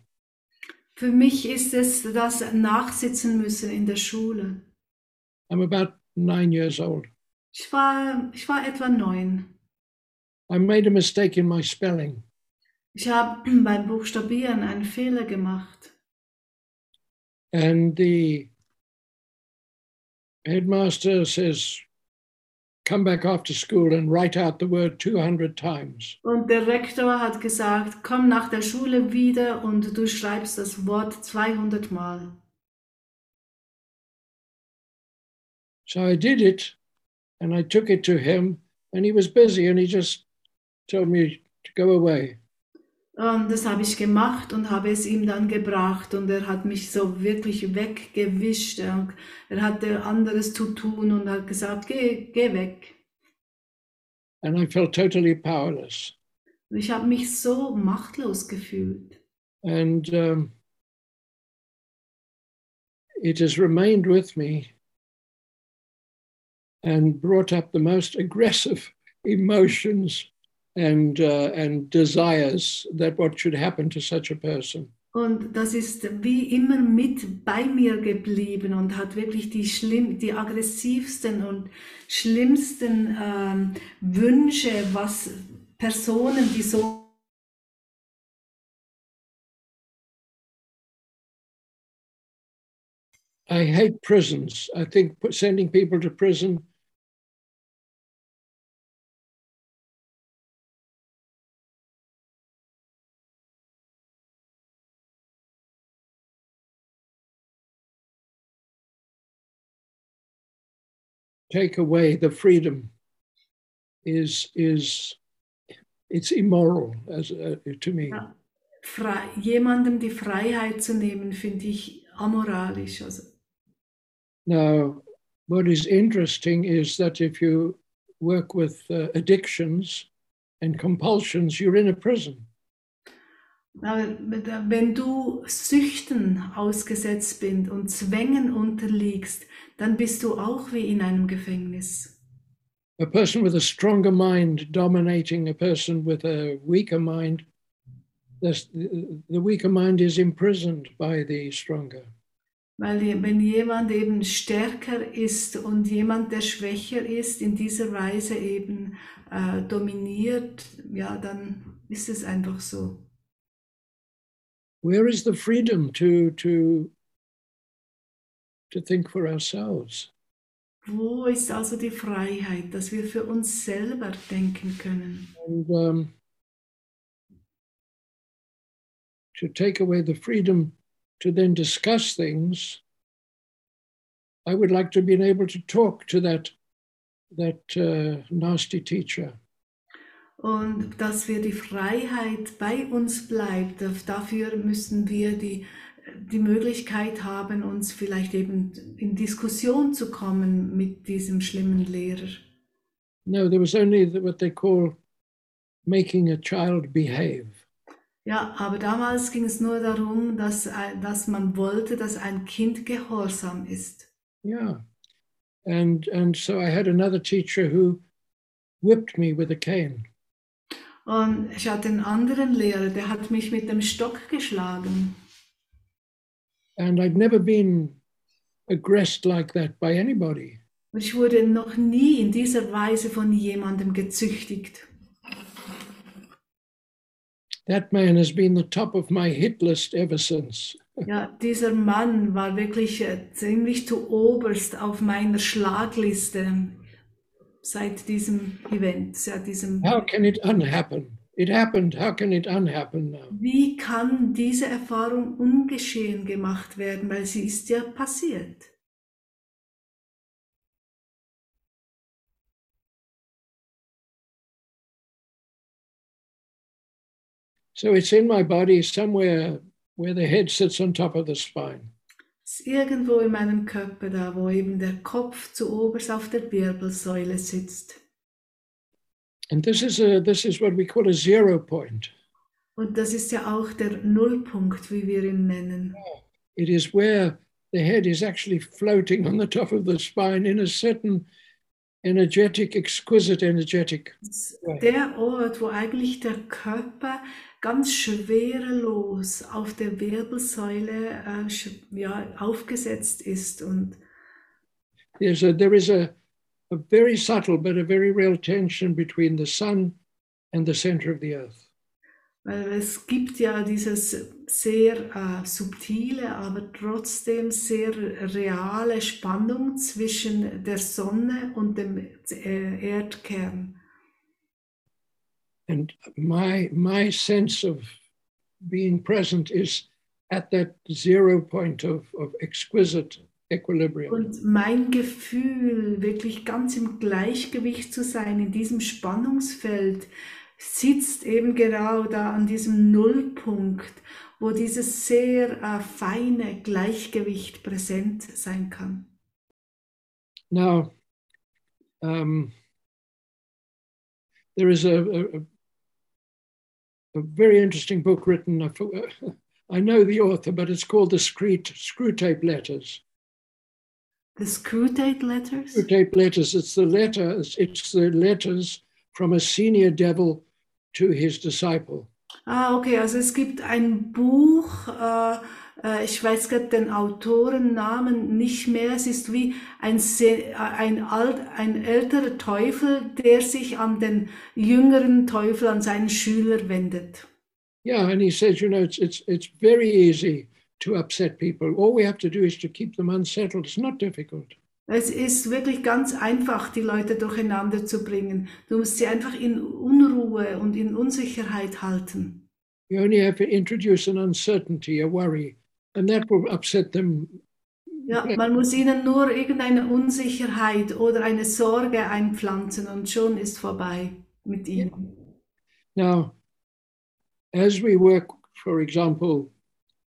Für mich ist es das Nachsitzen müssen in der Schule. I'm about nine years old. Ich war, ich war etwa neun. I made a mistake in my spelling. Ich habe beim Buchstabieren einen Fehler gemacht. And the headmaster says, come back after school and write out the word 200 times. Und der Rektor hat gesagt, komm nach der Schule wieder und du schreibst das Wort 200 Mal. So I did it and I took it to him and he was busy and he just told me to go away. Und das habe ich gemacht und habe es ihm dann gebracht und er hat mich so wirklich weggewischt. Er hatte anderes zu tun und hat gesagt, geh, geh weg. And I felt totally powerless. Und ich habe mich so machtlos gefühlt. And um, it has remained with me and brought up the most aggressive emotions and, uh, and desires that what should happen to such a person. Und das ist wie immer mit bei mir geblieben und hat wirklich die, schlimm, die aggressivsten und schlimmsten ähm, Wünsche, was Personen, die so I hate prisons. I think sending people to prison take away the freedom is is it's immoral as uh, to me. Ja. frei, jemandem die Freiheit zu nehmen, finde ich amoralisch. Also, Now, what is interesting is that if you work with uh, addictions and compulsions, you're in a prison. Wenn du Süchten ausgesetzt bist und Zwängen unterliegst, dann bist du auch wie in einem Gefängnis. A person with a stronger mind dominating a person with a weaker mind, the weaker mind is imprisoned by the stronger. Weil wenn jemand eben stärker ist und jemand, der schwächer ist, in dieser Weise eben äh, dominiert, ja, dann ist es einfach so. Where is the freedom to to to think for ourselves? Wo ist also die Freiheit, dass wir für uns selber denken können? And um, to take away the freedom to then discuss things, I would like to be able to talk to that that uh, nasty teacher. Und dass wir die Freiheit bei uns bleibt, dafür müssen wir die, die Möglichkeit haben, uns vielleicht eben in Diskussion zu kommen mit diesem schlimmen Lehrer. No, there was only what they call making a child behave. Ja, aber damals ging es nur darum, dass, dass man wollte, dass ein Kind gehorsam ist. Yeah. And and so I had another teacher who whipped me with a cane. Und ich hatte einen anderen Lehrer, der hat mich mit dem Stock geschlagen. And I'd never been aggressed like that by anybody. Und ich wurde noch nie in dieser Weise von jemandem gezüchtigt. That man has been the top of my hit list ever since. Ja, dieser Mann war wirklich äh, ziemlich zu oberst auf meiner Schlagliste seit diesem Event, seit diesem. How can it unhappen? It happened. How can it unhappen now? Wie kann diese Erfahrung ungeschehen gemacht werden, weil sie ist ja passiert. So it's in my body somewhere where the head sits on top of the spine. Ist irgendwo in meinem Körper da, wo eben der Kopf zu oberst auf der Wirbelsäule sitzt. And this is a this is what we call a zero point. Und das ist ja auch der Nullpunkt, wie wir ihn nennen. It is where the head is actually floating on the top of the spine in a certain energetic, exquisite energetic. Der Ort, wo eigentlich der Körper ganz schwerelos auf der Wirbelsäule äh, ja, aufgesetzt ist und There's a there is a, a very subtle but a very real tension between the sun and the center of the earth. Weil es gibt ja dieses sehr äh, subtile, aber trotzdem sehr reale Spannung zwischen der Sonne und dem äh, Erdkern. And my my sense of being present is at that zero point of, of exquisite equilibrium. Und mein Gefühl, wirklich ganz im Gleichgewicht zu sein, in diesem Spannungsfeld, sitzt eben genau da an diesem Nullpunkt, wo dieses sehr äh, feine Gleichgewicht präsent sein kann. Now, um, there is a, a, a- very interesting book written. I know the author, but it's called the Screw, Screw Tape Letters. The Screwtape Letters? Screw Tape Letters. It's the letters. It's the letters from a senior devil to his disciple. Ah, okay, also es gibt ein Buch, äh, äh, ich weiß gerade den Autorennamen nicht mehr, es ist wie ein, äh, ein, alt, ein älterer Teufel, der sich an den jüngeren Teufel, an seinen Schüler wendet. Yeah, and he says, you know, it's it's it's very easy to upset people. All we have to do is to keep them unsettled. It's not difficult. Es ist wirklich ganz einfach, die Leute durcheinander zu bringen. Du musst sie einfach in Unruhe und in Unsicherheit halten. You only have to introduce an uncertainty, a worry, and that will upset them. Ja, man muss ihnen nur irgendeine Unsicherheit oder eine Sorge einpflanzen und schon ist vorbei mit ihnen. Now, as we work, for example,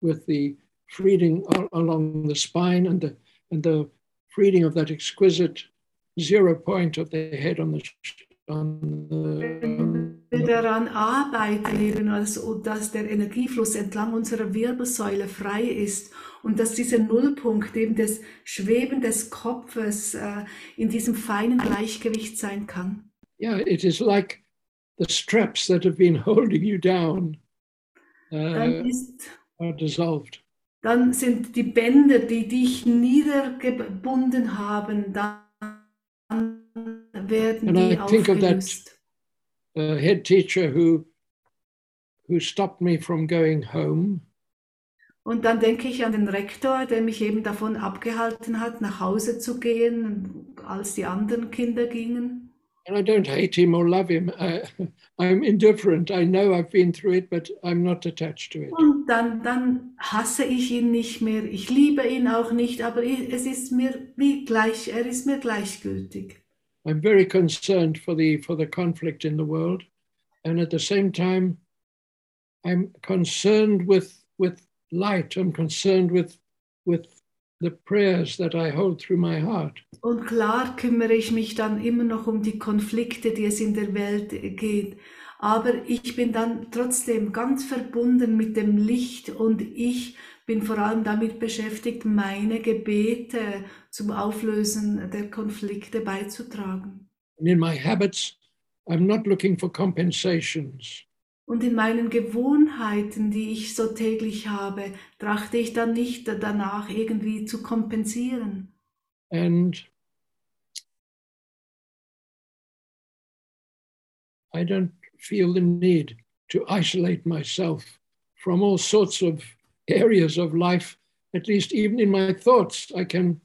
with the al- along the spine and the and the freeing of that exquisite zero point of the head on the sh- on the, on wir daran arbeiten, eben, also, dass der Energiefluss entlang unserer Wirbelsäule frei ist und dass dieser Nullpunkt eben des Schweben des Kopfes äh, in diesem feinen Gleichgewicht sein kann. yeah, it is like the straps that have been holding you down uh, Dann ist, are dissolved. Dann sind die Bänder, die dich niedergebunden haben, dann werden And I die think of that aufgelöst. uh, head teacher who who stopped me from going home Und dann denke ich an den Rektor, der mich eben davon abgehalten hat, nach Hause zu gehen, als die anderen Kinder gingen. And I don't hate him or love him. I, I'm indifferent. I know I've been through it, but I'm not attached to it. Und dann, dann hasse ich ihn nicht mehr. Ich liebe ihn auch nicht, aber es ist mir wie gleich, er ist mir gleichgültig. I'm very concerned for the for the conflict in the world, and at the same time, I'm concerned with with light. I'm concerned with with the prayers that I hold through my heart. Und klar kümmere ich mich dann immer noch um die Konflikte, die es in der Welt geht. Aber ich bin dann trotzdem ganz verbunden mit dem Licht und ich bin vor allem damit beschäftigt, meine Gebete zum Auflösen der Konflikte beizutragen. And in my habits, I'm not looking for compensations. Und in meinen Gewohnheiten, die ich so täglich habe, trachte ich dann nicht danach irgendwie zu kompensieren. and I don't feel the need to isolate myself from all sorts of areas of life. At least, even in my thoughts, I can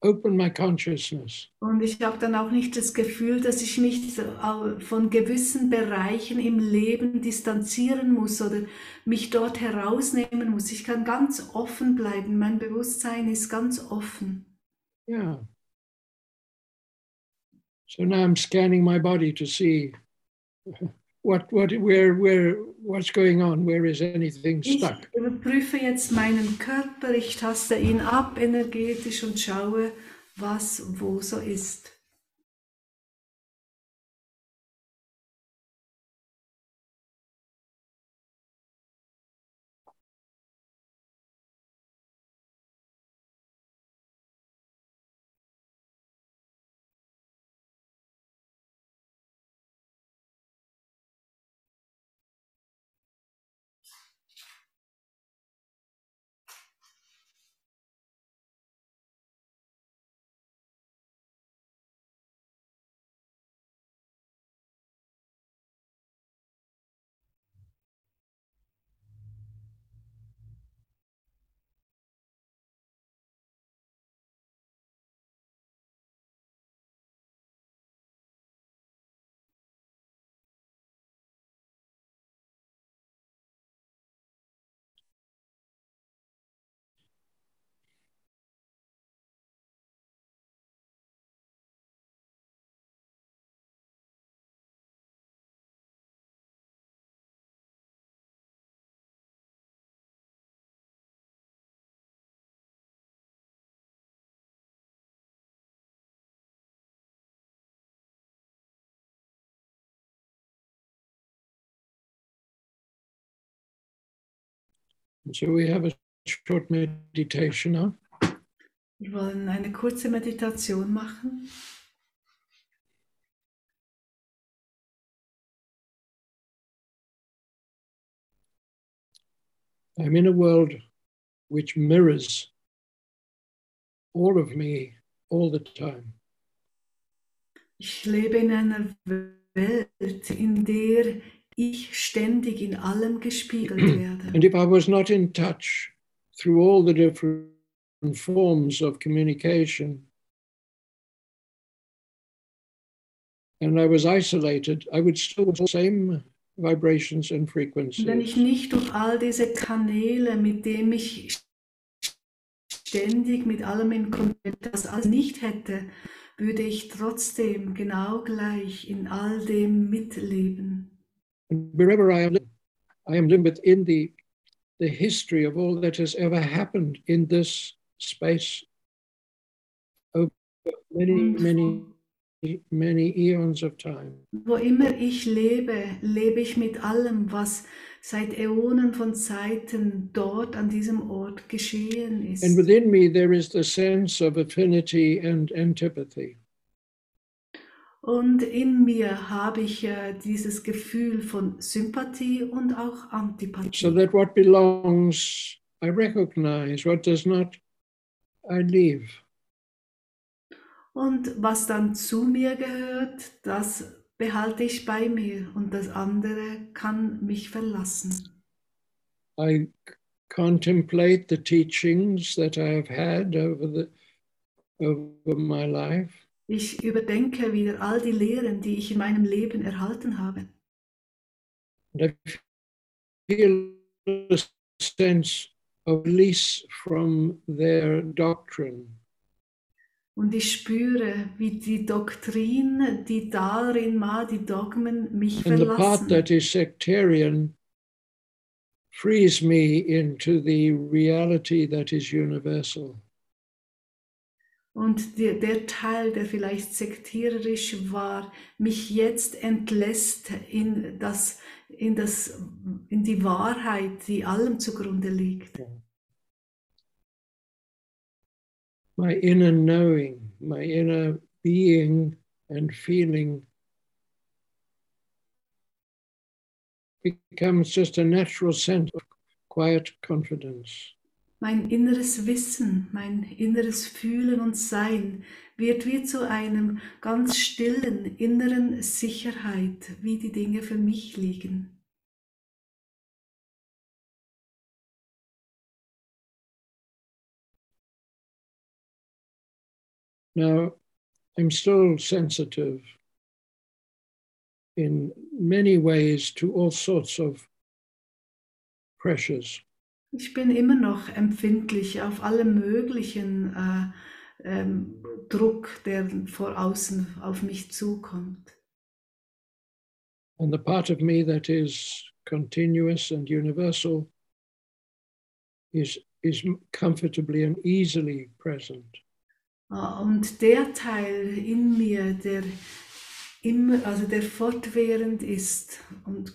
open my consciousness. Und ich habe dann auch nicht das Gefühl, dass ich mich von gewissen Bereichen im Leben distanzieren muss oder mich dort herausnehmen muss. Ich kann ganz offen bleiben. Mein Bewusstsein ist ganz offen. Yeah. So now I'm scanning my body to see what, what, where, where, what's going on. Where is anything Ich stuck? überprüfe jetzt meinen Körper, ich taste ihn ab energetisch und schaue, was wo so ist. So we have a short meditation now. Wir wollen eine kurze Meditation machen. I'm in a world which mirrors all of me all the time. Ich lebe in einer Welt, in der ich ständig in allem gespiegelt werde. And if I was not in touch through all the different forms of communication, and I was isolated, I would still have the same vibrations and Und wenn frequencies. ich nicht durch all diese Kanäle, mit denen ich ständig mit allem in Kontakt, das alles nicht hätte, würde ich trotzdem genau gleich in all dem mitleben. And wherever I am, I am living within the, the history of all that has ever happened in this space over many, many, many eons of time. Wo immer ich lebe, lebe ich mit allem, was seit Äonen von Zeiten dort an diesem Ort geschehen ist. And within me, there is the sense of affinity and antipathy. Und in mir habe ich äh, dieses Gefühl von Sympathie und auch So Antipathie. that what belongs I recognize, what does not, I leave. Und was dann zu mir gehört, das behalte ich bei mir und das andere kann mich verlassen. I contemplate the teachings that I have had over the over my life. Ich überdenke wieder all die Lehren, die ich in meinem Leben erhalten habe. And I feel a sense of release from their doctrine. Und ich spüre, wie die Doktrin, die darin war, die Dogmen mich And the part verlassen. that is sectarian frees me into the reality that is universal. Und der, der Teil, der vielleicht sektiererisch war, mich jetzt entlässt in, das, in, das, in die Wahrheit, die allem zugrunde liegt. My inner knowing, my inner being and feeling becomes just a natural sense of quiet confidence. Mein inneres Wissen, mein inneres Fühlen und Sein wird wie zu einem ganz stillen inneren Sicherheit, wie die Dinge für mich liegen. Now, I'm still sensitive in many ways to all sorts of pressures. Ich bin immer noch empfindlich auf alle möglichen äh, ähm, Druck, der vor außen auf mich zukommt. And the part of me that is continuous and universal is, is comfortably and easily present. Ah, Und der Teil in mir, der immer, also der fortwährend ist und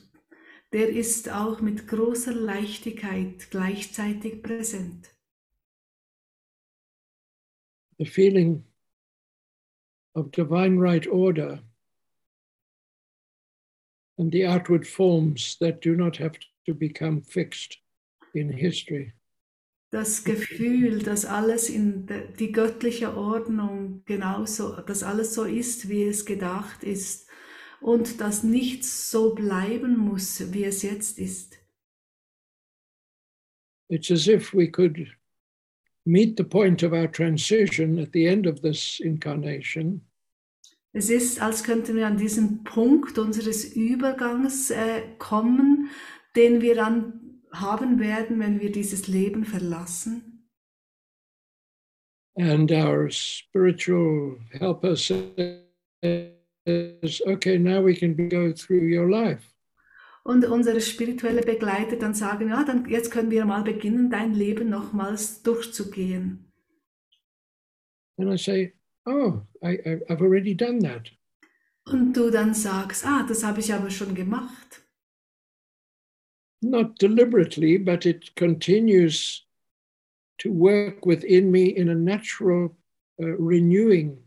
der ist auch mit großer Leichtigkeit gleichzeitig präsent. The feeling of divine right order and the outward forms that do not have to become fixed in history. Das Gefühl, dass alles in die göttliche Ordnung genauso, dass alles so ist, wie es gedacht ist und dass nichts so bleiben muss, wie es jetzt ist. It's as if we could meet the point of our transition at the end of this incarnation Es ist, als könnten wir an diesen Punkt unseres Übergangs äh, kommen, den wir dann haben werden, wenn wir dieses Leben verlassen. and our spiritual helper says, okay, now we can go through your life. Und unsere spirituelle Begleiter dann sagen, ja, dann jetzt können wir mal beginnen, dein Leben nochmals durchzugehen. And I say, oh, I, I've already done that. Und du dann sagst, ah, das habe ich aber schon gemacht. Not deliberately, but it continues to work within me in a natural, uh, renewing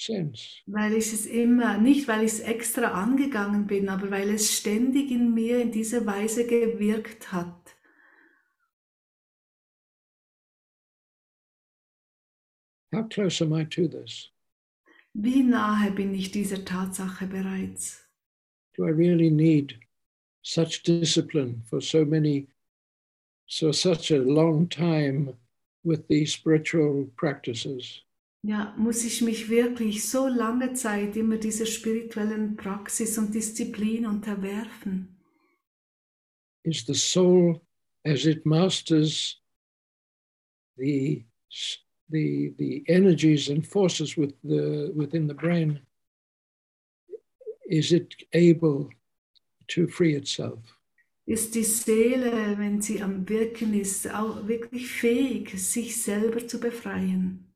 sense. Weil ich es immer, nicht weil ich es extra angegangen bin, aber weil es ständig in mir in dieser Weise gewirkt hat. How close am I to this? Wie nahe bin ich dieser Tatsache bereits? Do I really need such discipline for so many, so such a long time with these spiritual practices? Ja, muss ich mich wirklich so lange Zeit immer dieser spirituellen Praxis und Disziplin unterwerfen? Is the soul, as it masters the the the energies and forces with the within the brain, is it able to free itself? Ist die Seele, wenn sie am Wirken ist, auch wirklich fähig, sich selber zu befreien?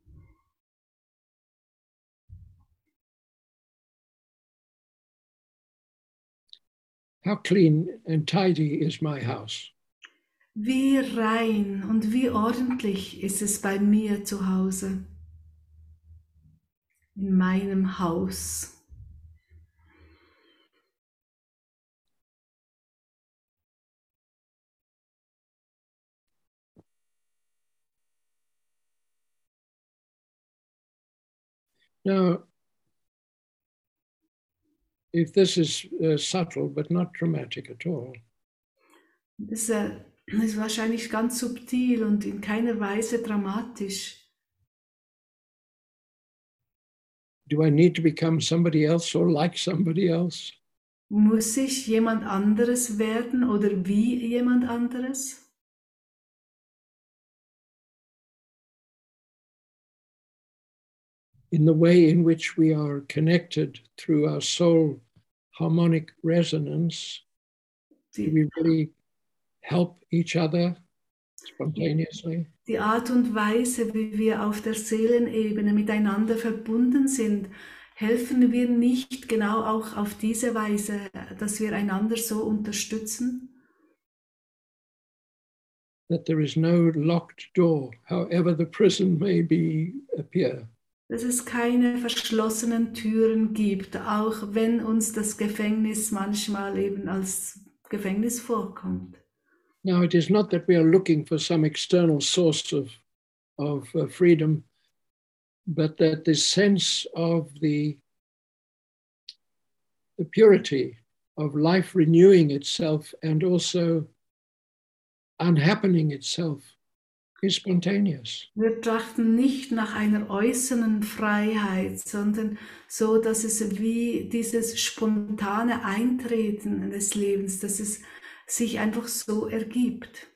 How clean and tidy is my house? Wie rein und wie ordentlich ist es bei mir zu Hause? In meinem Haus. Now, if this is uh, subtle but not dramatic at all, Das äh, ist wahrscheinlich ganz subtil und in keiner Weise dramatisch. do I need to become somebody else or like somebody else? Muss ich jemand anderes werden oder wie jemand anderes? In the way in which we are connected through our soul harmonic resonance, do we really help each other spontaneously? die Art und Weise, wie wir auf der Seelenebene miteinander verbunden sind, helfen wir nicht genau auch auf diese Weise, dass wir einander so unterstützen? That there is no locked door, however the prison may be appear. Dass es keine verschlossenen Türen gibt, auch wenn uns das Gefängnis manchmal eben als Gefängnis vorkommt. Now, it is not that we are looking for some external source of, of uh, freedom, but that the sense of the, the purity of life renewing itself and also unhappening itself Wir trachten nicht nach einer äußeren Freiheit, sondern so, dass es wie dieses spontane Eintreten des Lebens, dass es sich einfach so ergibt.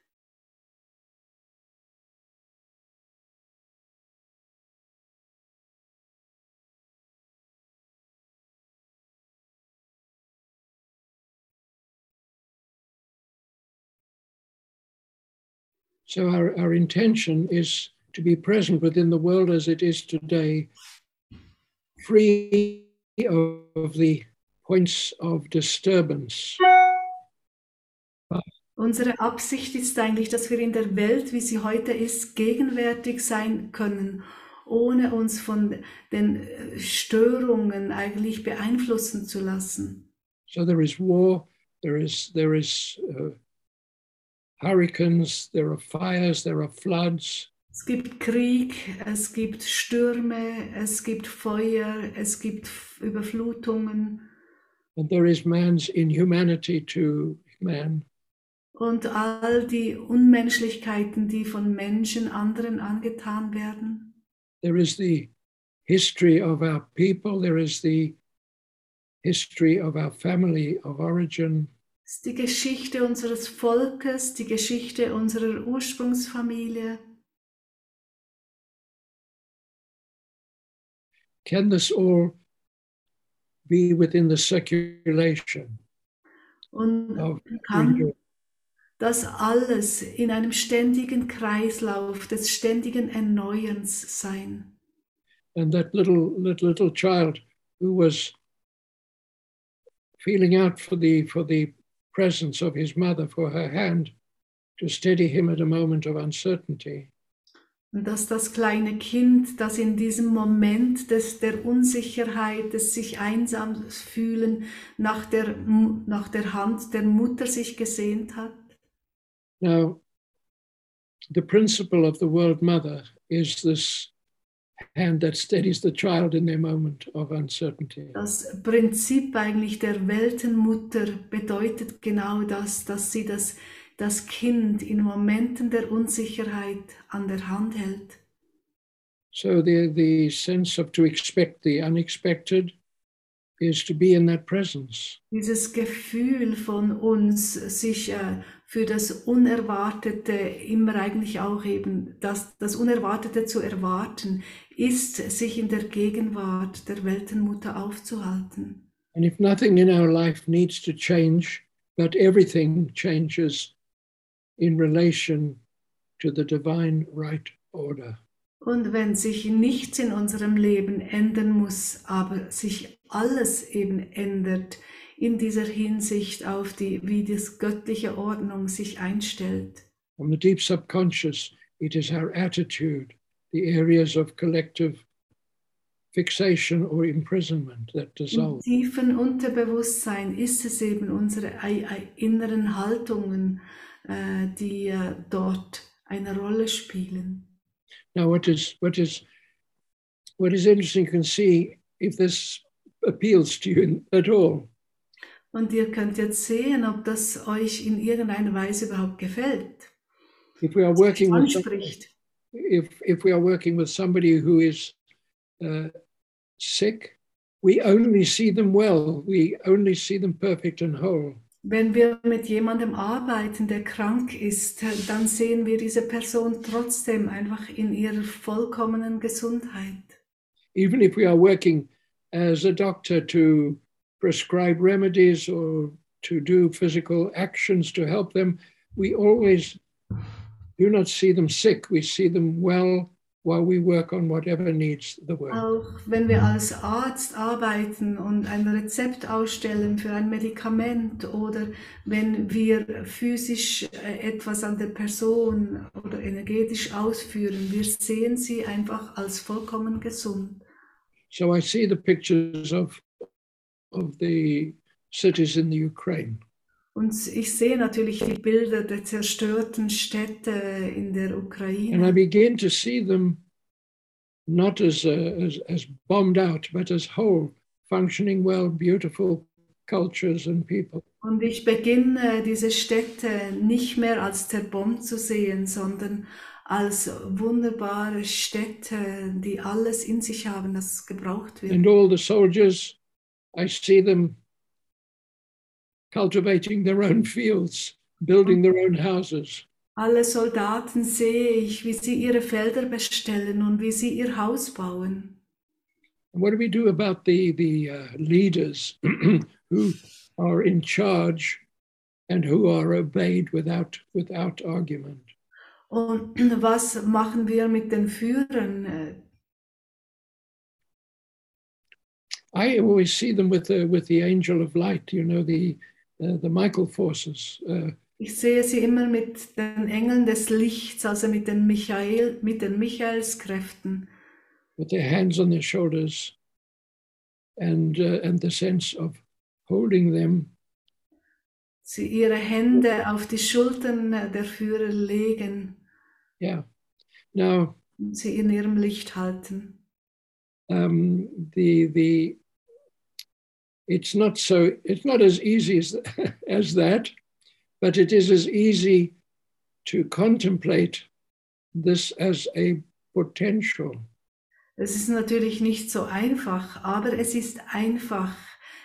So, our, our intention is to be present within the world as it is today, free of the points of disturbance. Unsere Absicht ist eigentlich, dass wir in der Welt, wie sie heute ist, gegenwärtig sein können, ohne uns von den Störungen eigentlich beeinflussen zu lassen. So there is war, there is there is uh, hurricanes, there are fires, there are floods, Es gibt Krieg, es gibt Stürme, es gibt Feuer, es gibt Überflutungen and there is man's inhumanity to man. und all die Unmenschlichkeiten, die von Menschen anderen angetan werden. There is the history of our people, there is the history of our family of origin, Es ist die Geschichte unseres Volkes, die Geschichte unserer Ursprungsfamilie. can this all be within the circulation Und kann das alles in einem ständigen Kreislauf des ständigen Erneuerns sein. and that little little little child who was feeling out for the for the presence of his mother for her hand to steady him at a moment of uncertainty Und dass das kleine Kind, das in diesem Moment des, der Unsicherheit, des sich einsam fühlen, nach der, nach der Hand der Mutter sich gesehnt hat. now the principle of the world mother is this hand that steadies the child in their moment of uncertainty Das Prinzip eigentlich der Weltenmutter bedeutet genau das, dass sie das, das Kind in Momenten der Unsicherheit an der Hand hält. so the the sense of to expect the unexpected is to be in that presence Dieses Gefühl von uns, sich äh, für das Unerwartete immer eigentlich auch eben, das, das Unerwartete zu erwarten, ist, sich in der Gegenwart der Weltenmutter aufzuhalten. And if nothing in our life needs to change, but everything changes in relation to the divine right order. Und wenn sich nichts in unserem Leben ändern muss, aber sich alles eben ändert in dieser Hinsicht auf die, wie die göttliche Ordnung sich einstellt. From the deep subconscious, it is our attitude, the areas of collective fixation or imprisonment that Im dissolve. tiefen Unterbewusstsein ist es eben unsere inneren Haltungen, äh, die äh, dort eine Rolle spielen. Now, what is what is what is interesting, you can see if this appeals to you at all. Und ihr könnt jetzt sehen, ob das euch in irgendeiner Weise überhaupt gefällt. If we are working with some- Anspricht. if if we are working with somebody who is uh, sick, we only see them well. We only see them perfect and whole. Wenn wir mit jemandem arbeiten, der krank ist, dann sehen wir diese Person trotzdem einfach in ihrer vollkommenen Gesundheit. Even if we are working as a doctor to prescribe remedies or to do physical actions to help them, we always do not see them sick. We see them well while we work on whatever needs the work. Auch wenn wir als Arzt arbeiten und ein Rezept ausstellen für ein Medikament oder wenn wir physisch äh, etwas an der Person oder energetisch ausführen, wir sehen sie einfach als vollkommen gesund. So I see the pictures of of the cities in the Ukraine. Und ich sehe natürlich die Bilder der zerstörten Städte in der And I Ukraine. begin to see them not as, uh, as, as bombed out, but as whole, functioning well, beautiful cultures and people. Und ich beginne diese Städte nicht mehr als zerbombt zu sehen, sondern als wunderbare Städte, die alles in sich haben, das gebraucht wird. And all the soldiers, I see them cultivating their own fields, building their own houses. Alle Soldaten sehe ich, wie sie ihre Felder bestellen und wie sie ihr Haus bauen. And what do we do about the, the uh, leaders who are in charge and who are obeyed without, without argument? Und was machen wir mit den Führern? I always see them with the with the angel of light, you know, the uh, the Michael forces. Uh, Ich sehe sie immer mit den Engeln des Lichts, also mit den, Michael, mit den Michaelskräften. with their hands on their shoulders, and uh, and the sense of holding them Sie ihre Hände auf die Schultern der Führer legen Yeah. Now sie in ihrem Licht halten. Um, the the it's not so it's not as easy as as that, but it is as easy to contemplate this as a potential. Es ist natürlich nicht so einfach, aber es ist einfach,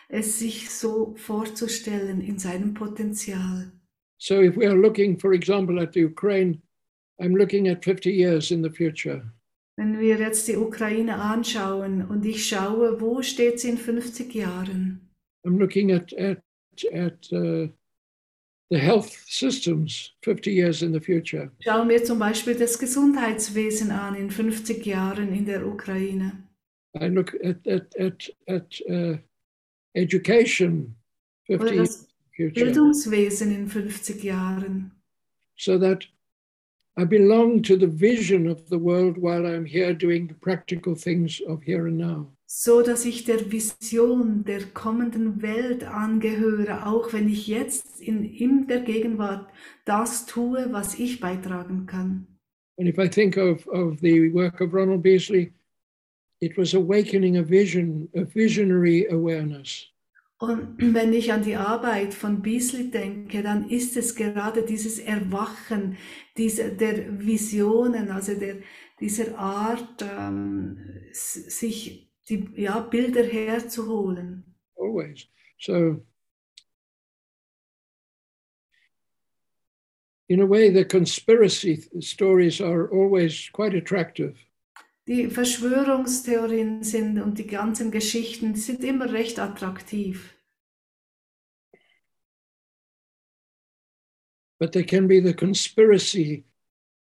es sich so vorzustellen in seinem Potenzial. So if we are looking, for example, at the Ukraine, I'm looking at 50 years in the future. Wenn wir jetzt die Ukraine anschauen und ich schaue, wo steht sie in 50 Jahren? I'm looking at at at uh, the health systems 50 years in the future. Schauen wir zum Beispiel das Gesundheitswesen an in 50 Jahren in der Ukraine. I look at at at, at uh, education 50 Oder years das in the future. Bildungswesen in 50 Jahren. So that I belong to the vision of the world while I'm here doing the practical things of here and now. so dass ich der Vision der kommenden Welt angehöre, auch wenn ich jetzt in, in der Gegenwart das tue, was ich beitragen kann. And if I think of, of the work of Ronald Beasley, it was awakening a vision, a visionary awareness. Und wenn ich an die Arbeit von Beasley denke, dann ist es gerade dieses Erwachen dieser, der Visionen, also der, dieser Art, ähm, sich die ja, Bilder herzuholen. always. So, in a way, the conspiracy stories are always quite attractive. Die Verschwörungstheorien sind und die ganzen Geschichten sind immer recht attraktiv. But they can be the conspiracy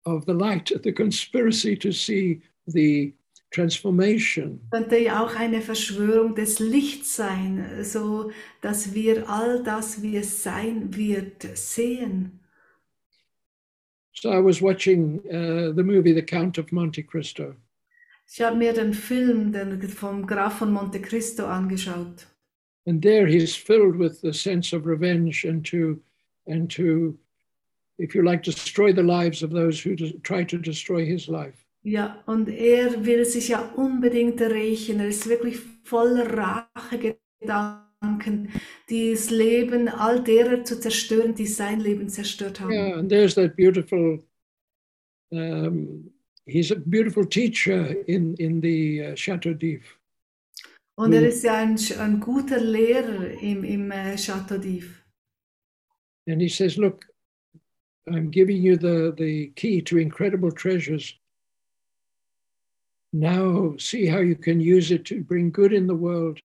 of the light, the conspiracy to see the transformation. Könnte ja auch eine Verschwörung des Lichts sein, so dass wir all das, wie es sein wird, sehen. So I was watching uh, the movie The Count of Monte Cristo, Ich habe mir den Film den, vom Graf von Monte Cristo angeschaut. and there he's filled with the sense of revenge and to, and to, if you like, destroy the lives of those who try to destroy his life. Ja, und er will sich ja unbedingt rächen. Er ist wirklich voller Rachegedanken, die das Leben all derer zu zerstören, die sein Leben zerstört haben. Yeah, and there's that beautiful. Um, he's a beautiful teacher in in the uh, Chateau d'If. Und er ist ja ein, ein guter Lehrer im, im äh, Chateau d'If. And he says, Look, I'm giving you the, the key to incredible treasures. Now see how you can use it to bring good in the world.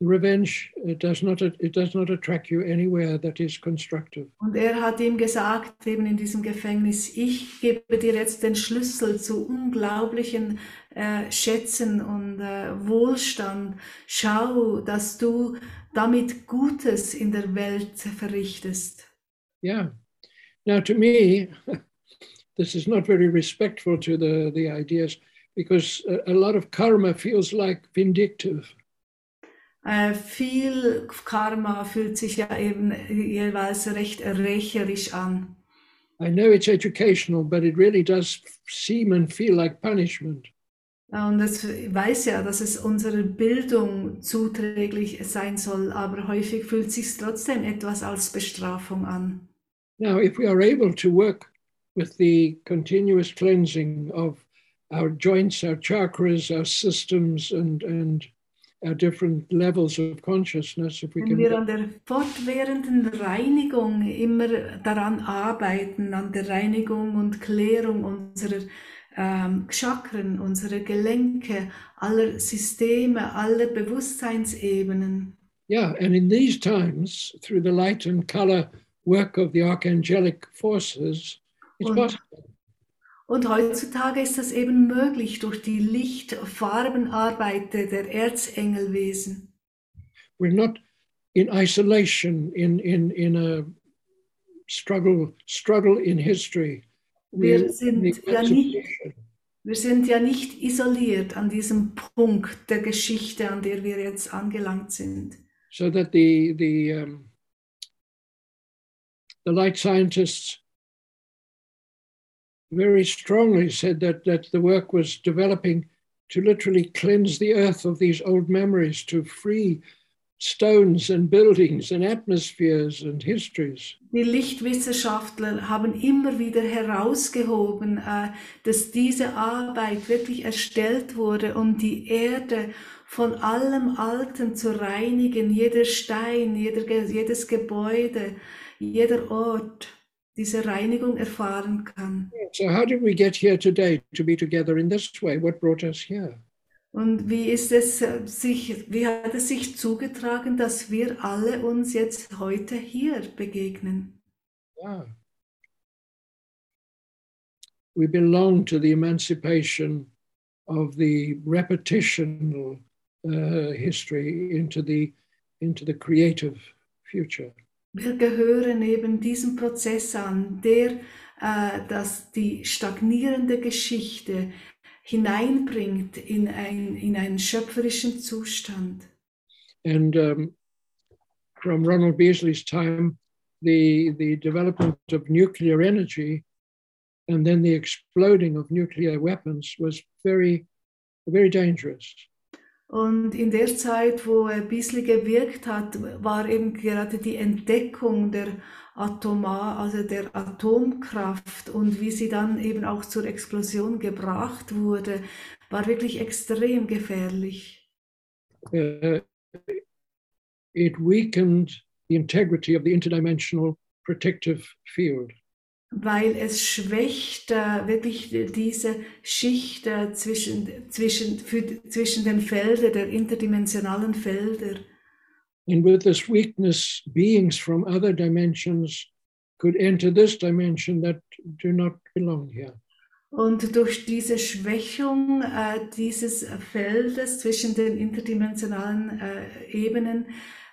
Revenge it does not it does not attract you anywhere that is constructive. Und er hat ihm gesagt, eben in diesem Gefängnis, ich gebe dir jetzt den Schlüssel zu unglaublichen äh, Schätzen und äh, Wohlstand. Schau, dass du damit Gutes in der Welt verrichtest. Yeah. Now to me, this is not very respectful to the, the ideas because a, a lot of karma feels like vindictive. Äh, viel Karma fühlt sich ja eben jeweils recht rächerisch an. I know it's educational, but it really does seem and feel like punishment. Und es weiß ja, dass es unserer Bildung zuträglich sein soll, aber häufig fühlt sich trotzdem etwas als Bestrafung an. Now, if we are able to work with the continuous cleansing of our joints, our chakras, our systems, and, and our different levels of consciousness, if we Wenn can wir an der fortwährenden Reinigung immer daran arbeiten, an der Reinigung und Klärung unserer ähm, Chakren, unserer Gelenke, aller Systeme, aller Bewusstseinsebenen. Yeah, and in these times, through the light and color work of the archangelic forces, Und- possible. Und heutzutage ist das eben möglich durch die Lichtfarbenarbeit der Erzengelwesen. We're not in isolation, in in in a struggle struggle in history. Wir We're sind ja nicht-. Wir sind ja nicht isoliert an diesem Punkt der Geschichte, an der wir jetzt angelangt sind. so that the the um, the light scientists very strongly said that that the work was developing to literally cleanse the earth of these old memories, to free stones and buildings and atmospheres and histories. Die Lichtwissenschaftler haben immer wieder herausgehoben, äh, dass diese Arbeit wirklich erstellt wurde, um die Erde von allem Alten zu reinigen, jeder Stein, jeder, jedes Gebäude, jeder Ort diese Reinigung erfahren kann. So how did we get here today to be together in this way? What brought us here? Und wie ist es äh, sich, wie hat es sich zugetragen, dass wir alle uns jetzt heute hier begegnen? Ah. We belong to the emancipation of the repetitional uh, history into the into the creative future. Wir gehören eben diesem Prozess an, der äh, dass die stagnierende Geschichte hineinbringt in, ein, in einen schöpferischen Zustand. And um, from Ronald Beasley's time, the the development of nuclear energy and then the exploding of nuclear weapons was very very dangerous. Und in der Zeit, wo äh, Beasley gewirkt hat, war eben gerade die Entdeckung der Atomar, also der Atomkraft und wie sie dann eben auch zur Explosion gebracht wurde, war wirklich extrem gefährlich. uh, it weakened the integrity of the interdimensional protective field. Weil es schwächt wirklich diese Schicht zwischen, zwischen, für, zwischen den Feldern, der interdimensionalen Felder. And with this weakness, beings from other dimensions could enter this dimension that do not belong here. Und durch diese Schwächung äh, dieses Feldes zwischen den interdimensionalen äh, Ebenen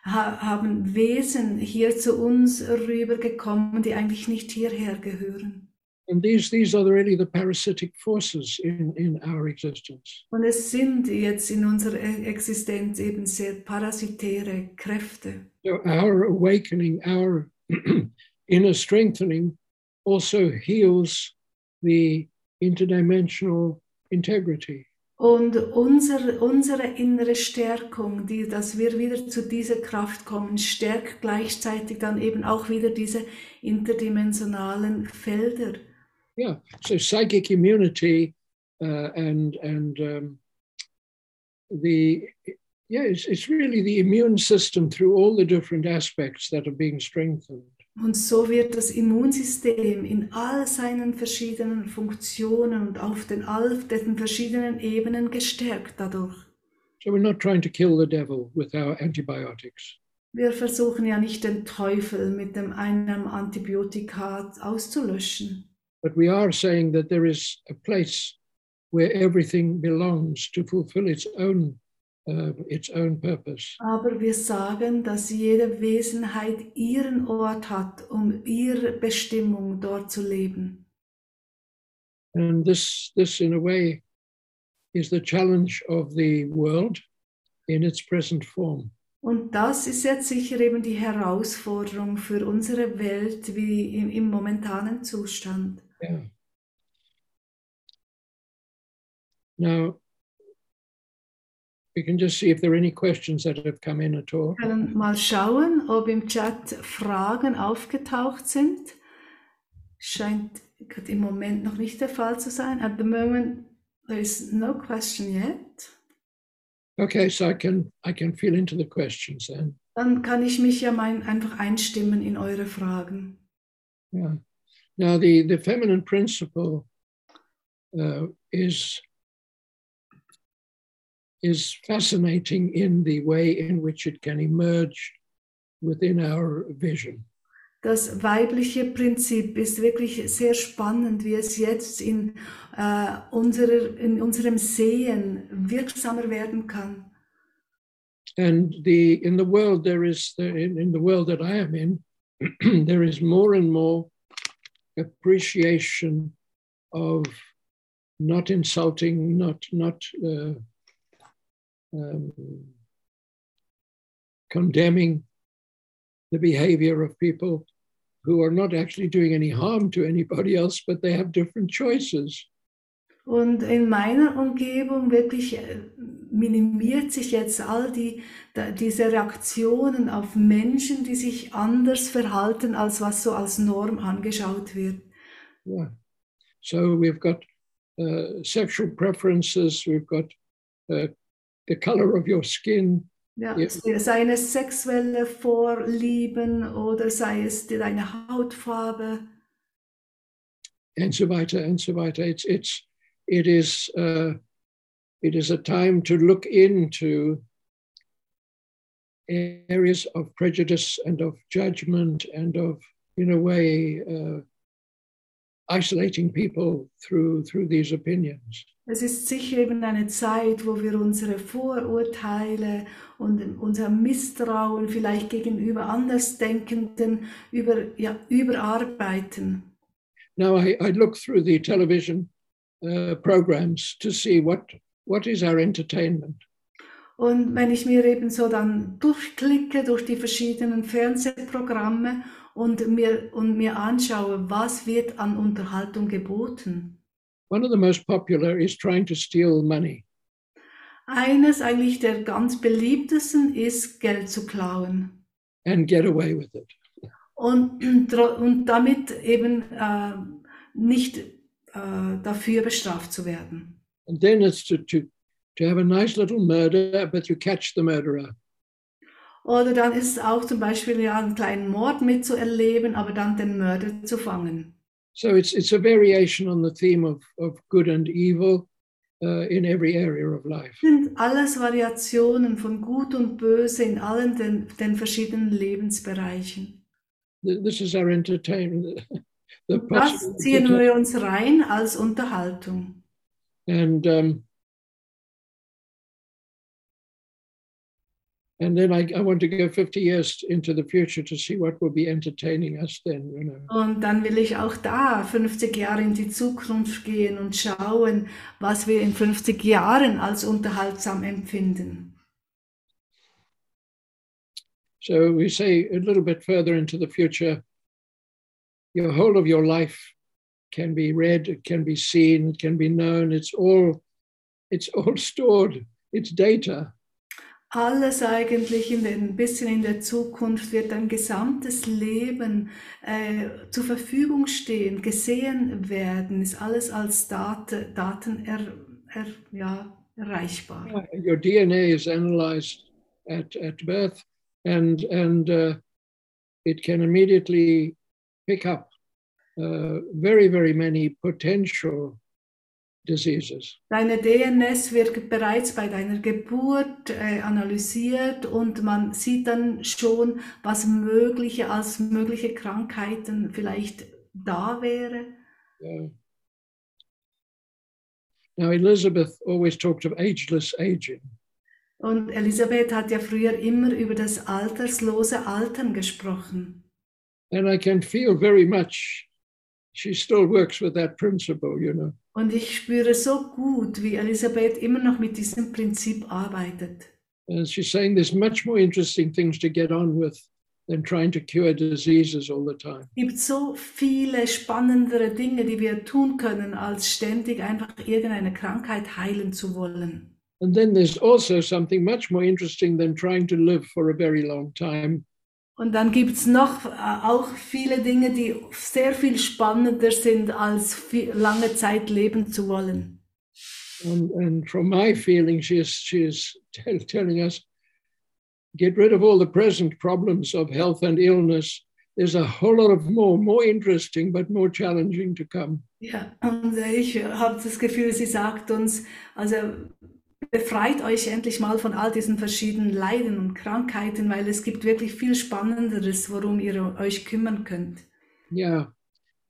haben Wesen hier zu uns rübergekommen, die eigentlich nicht hierher gehören. And these, these are really the parasitic forces in, in our existence. Und es sind jetzt in unserer Existenz eben sehr parasitäre Kräfte. So our awakening, our inner strengthening also heals the interdimensional integrity. Und unsere, unsere innere Stärkung, die, dass wir wieder zu dieser Kraft kommen, stärkt gleichzeitig dann eben auch wieder diese interdimensionalen Felder. Yeah, so psychic immunity uh, and and um, the yeah, it's, it's really the immune system through all the different aspects that are being strengthened. Und so wird das Immunsystem in all seinen verschiedenen Funktionen und auf den all den verschiedenen Ebenen gestärkt dadurch. So we're not trying to kill the devil with our antibiotics. Wir versuchen ja nicht den Teufel mit dem einem Antibiotika auszulöschen. But we are saying that there is a place where everything belongs to fulfill its own uh, its own purpose. Aber wir sagen, dass jede Wesenheit ihren Ort hat, um ihre Bestimmung dort zu leben. And this this in a way is the challenge of the world in its present form. Und das ist jetzt sicher eben die Herausforderung für unsere Welt wie im, im momentanen Zustand. Yeah. Now, we can just see if there are any questions that have come in at all. Wir können mal schauen, ob im Chat Fragen aufgetaucht sind. Scheint im Moment noch nicht der Fall zu sein. At the moment, there is no question yet. Okay, so I can I can feel into the questions then. Dann kann ich mich ja mein, einfach einstimmen in eure Fragen. Yeah. Now the the feminine principle uh, is is fascinating in the way in which it can emerge within our vision. Das weibliche Prinzip ist wirklich sehr spannend, wie es jetzt in, äh, unserer, in unserem Sehen wirksamer werden kann. And the in the world there is in, in the world that I am in, there is more and more appreciation of not insulting, not not uh, um, condemning the behavior of people who are not actually doing any harm to anybody else, but they have different choices. Und in meiner Umgebung wirklich äh, minimiert sich jetzt all die, diese Reaktionen auf Menschen, die sich anders verhalten, als was so als Norm angeschaut wird. Yeah. So we've got uh, sexual preferences, we've got uh, the color of your skin, Ja, Ja. sei es sexuelle Vorlieben oder sei es deine Hautfarbe. and so weiter and so weiter. It's it's it is uh, it is a time to look into areas of prejudice and of judgment and of in a way uh, isolating people through through these opinions. Es ist sicher eben eine Zeit, wo wir unsere Vorurteile und unser Misstrauen vielleicht gegenüber Andersdenkenden über, ja, überarbeiten. Now I, I look through the television uh, programs to see what what is our entertainment. Und wenn ich mir eben so dann durchklicke durch die verschiedenen Fernsehprogramme und mir, und mir anschaue, was wird an Unterhaltung geboten. One of the most popular is trying to steal money. Eines eigentlich der ganz beliebtesten ist, Geld zu klauen. and get away with it. und, und damit eben äh, nicht äh, dafür bestraft zu werden. And then it's to, to, to have a nice little murder, but you catch the murderer. Oder dann ist es auch zum Beispiel ja einen kleinen Mord mitzuerleben, aber dann den Mörder zu fangen. So it's, it's a variation on the theme of, of good and evil uh, in every area of life. sind alles Variationen von Gut und Böse in allen den, den verschiedenen Lebensbereichen. Th- This is our entertainment. The Das ziehen wir uns rein als Unterhaltung. and um, and then I, I want to go 50 years into the future to see what will be entertaining us then, you know. Und dann will ich auch da 50 Jahre in die Zukunft gehen und schauen, was wir in 50 Jahren als unterhaltsam empfinden. So we say a little bit further into the future, your whole of your life can be read, it can be seen, it can be known. It's all, it's all stored. It's data. Alles eigentlich in den, ein bisschen in der Zukunft wird ein gesamtes Leben äh, zur Verfügung stehen, gesehen werden, ist alles als Date, Daten er, er, ja, erreichbar. Your DNA is analyzed at, at birth and, and uh, it can immediately pick up uh, very, very many potential diseases. Deine DNS wird bereits bei deiner Geburt äh, analysiert und man sieht dann schon, was mögliche als mögliche Krankheiten vielleicht da wäre. Yeah. Now, Elizabeth always talked of ageless aging. Und Elisabeth hat ja früher immer über das alterslose Altern gesprochen. And I can feel very much she still works with that principle, you know. Und ich spüre so gut, wie Elisabeth immer noch mit diesem Prinzip arbeitet. And she's saying there's much more interesting things to get on with than trying to cure diseases all the time. Es gibt so viele spannendere Dinge, die wir tun können, als ständig einfach irgendeine Krankheit heilen zu wollen. And then there's also something much more interesting than trying to live for a very long time. Und dann gibt es noch äh, auch viele Dinge, die sehr viel spannender sind, als viel, lange Zeit leben zu wollen. And, and from my feeling, she is, she is telling us get rid of all the present problems of health and illness. There's a whole lot of more, more interesting, but more challenging to come. Ja, und ich habe das Gefühl, sie sagt uns, also befreit euch endlich mal von all diesen verschiedenen Leiden und Krankheiten, weil es gibt wirklich viel Spannenderes, worum ihr euch kümmern könnt. Yeah.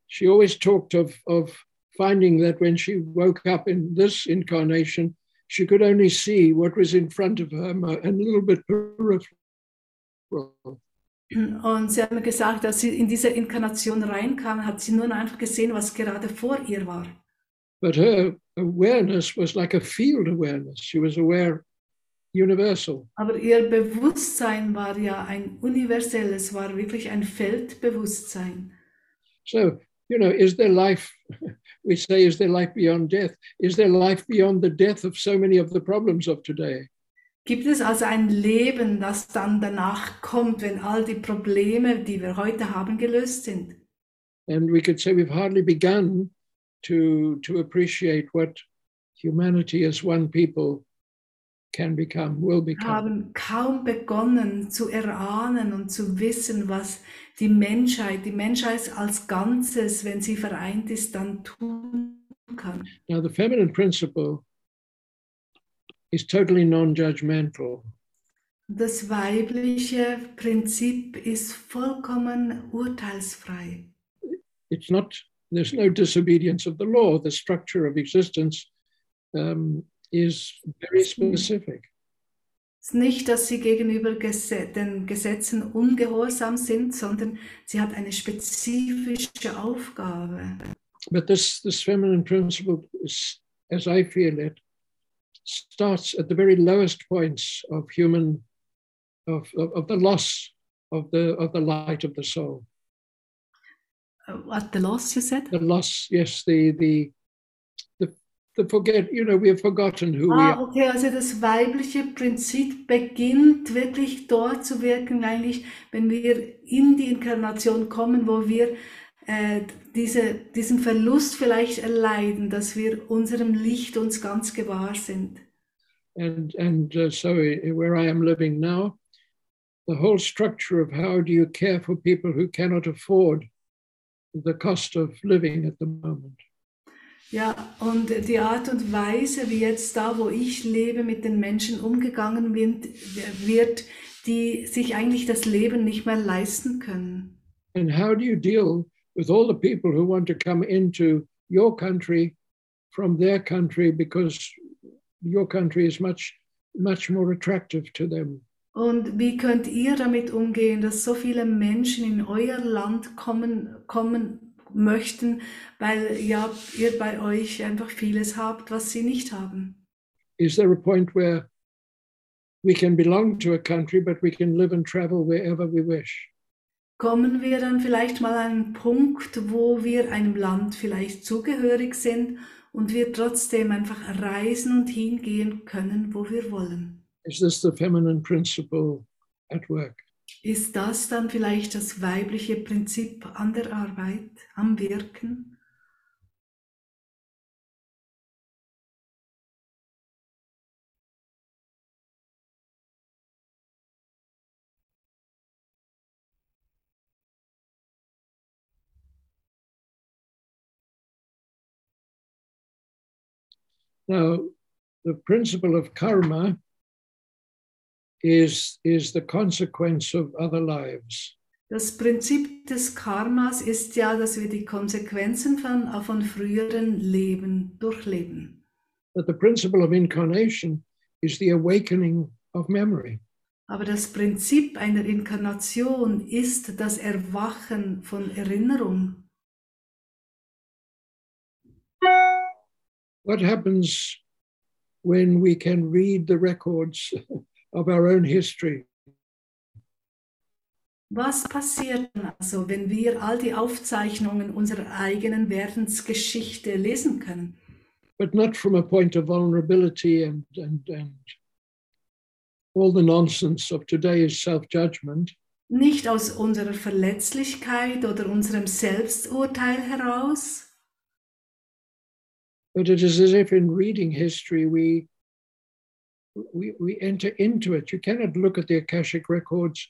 She always talked of, of finding that when she woke up in this incarnation, she could only see what was in front of her and a little bit peripheral. Und sie hat mir gesagt, als sie in diese Inkarnation reinkam, hat sie nur einfach gesehen, was gerade vor ihr war. But her awareness was like a field awareness. She was aware universal. Aber ihr Bewusstsein war ja ein universelles, war wirklich ein Feldbewusstsein. So, you know, is there life? We say, is there life beyond death? Is there life beyond the death of so many of the problems of today? Gibt es also ein Leben, das dann danach kommt, wenn all die Probleme, die wir heute haben, gelöst sind? And we could say we've hardly begun to, to appreciate what humanity as one people can become, will become. haben kaum begonnen zu erahnen und zu wissen, was die Menschheit, die Menschheit als Ganzes, wenn sie vereint ist, dann tun kann. Now, the feminine principle is totally non judgmental. Das weibliche Prinzip ist vollkommen urteilsfrei. It's not, there's no disobedience of the law. The structure of existence um, is very specific. Es ist nicht, dass sie gegenüber den Gesetzen ungehorsam sind, sondern sie hat eine spezifische Aufgabe. But this, this feminine principle, is, as I feel it, starts at the very lowest points of human, of, of, of the loss of the, of the light of the soul. At the loss, you said? The loss, yes, the, the, the, the forget, you know, we have forgotten who we Ah, are. okay, also das weibliche Prinzip beginnt wirklich dort zu wirken, eigentlich, wenn wir in die Inkarnation kommen, wo wir äh, diese, diesen Verlust vielleicht erleiden, dass wir unserem Licht uns ganz gewahr sind. And, and uh, so where I am living now, the whole structure of how do you care for people who cannot afford the cost of living at the moment. Ja, und die Art und Weise, wie jetzt da, wo ich lebe, mit den Menschen umgegangen wird, wird, die sich eigentlich das Leben nicht mehr leisten können. And how do you deal with all the people who want to come into your country from their country because your country is much, much more attractive to them? Und wie könnt ihr damit umgehen, dass so viele Menschen in euer Land kommen, kommen möchten, weil ja, ihr bei euch einfach vieles habt, was sie nicht haben? Is there a point where we can belong to a country, but we can live and travel wherever we wish? kommen wir dann vielleicht mal an einen Punkt, wo wir einem Land vielleicht zugehörig sind und wir trotzdem einfach reisen und hingehen können, wo wir wollen. Is this the feminine principle at work? Ist das dann vielleicht das weibliche Prinzip an der Arbeit, am Wirken? Now, the principle of karma is, is the consequence of other lives. Das Prinzip des Karmas ist ja, dass wir die Konsequenzen von, von früheren Leben durchleben. But the principle of incarnation is the awakening of memory. Aber das Prinzip einer Inkarnation ist das Erwachen von Erinnerung. What happens when we can read the records of our own history? Was passiert also, wenn wir all die Aufzeichnungen unserer eigenen Werdensgeschichte lesen können? but not from a point of vulnerability and, and, and all the nonsense of today's self judgment, Nicht aus unserer Verletzlichkeit oder unserem Selbsturteil heraus, but it is as if in reading history we, we, we enter into it. You cannot look at the Akashic records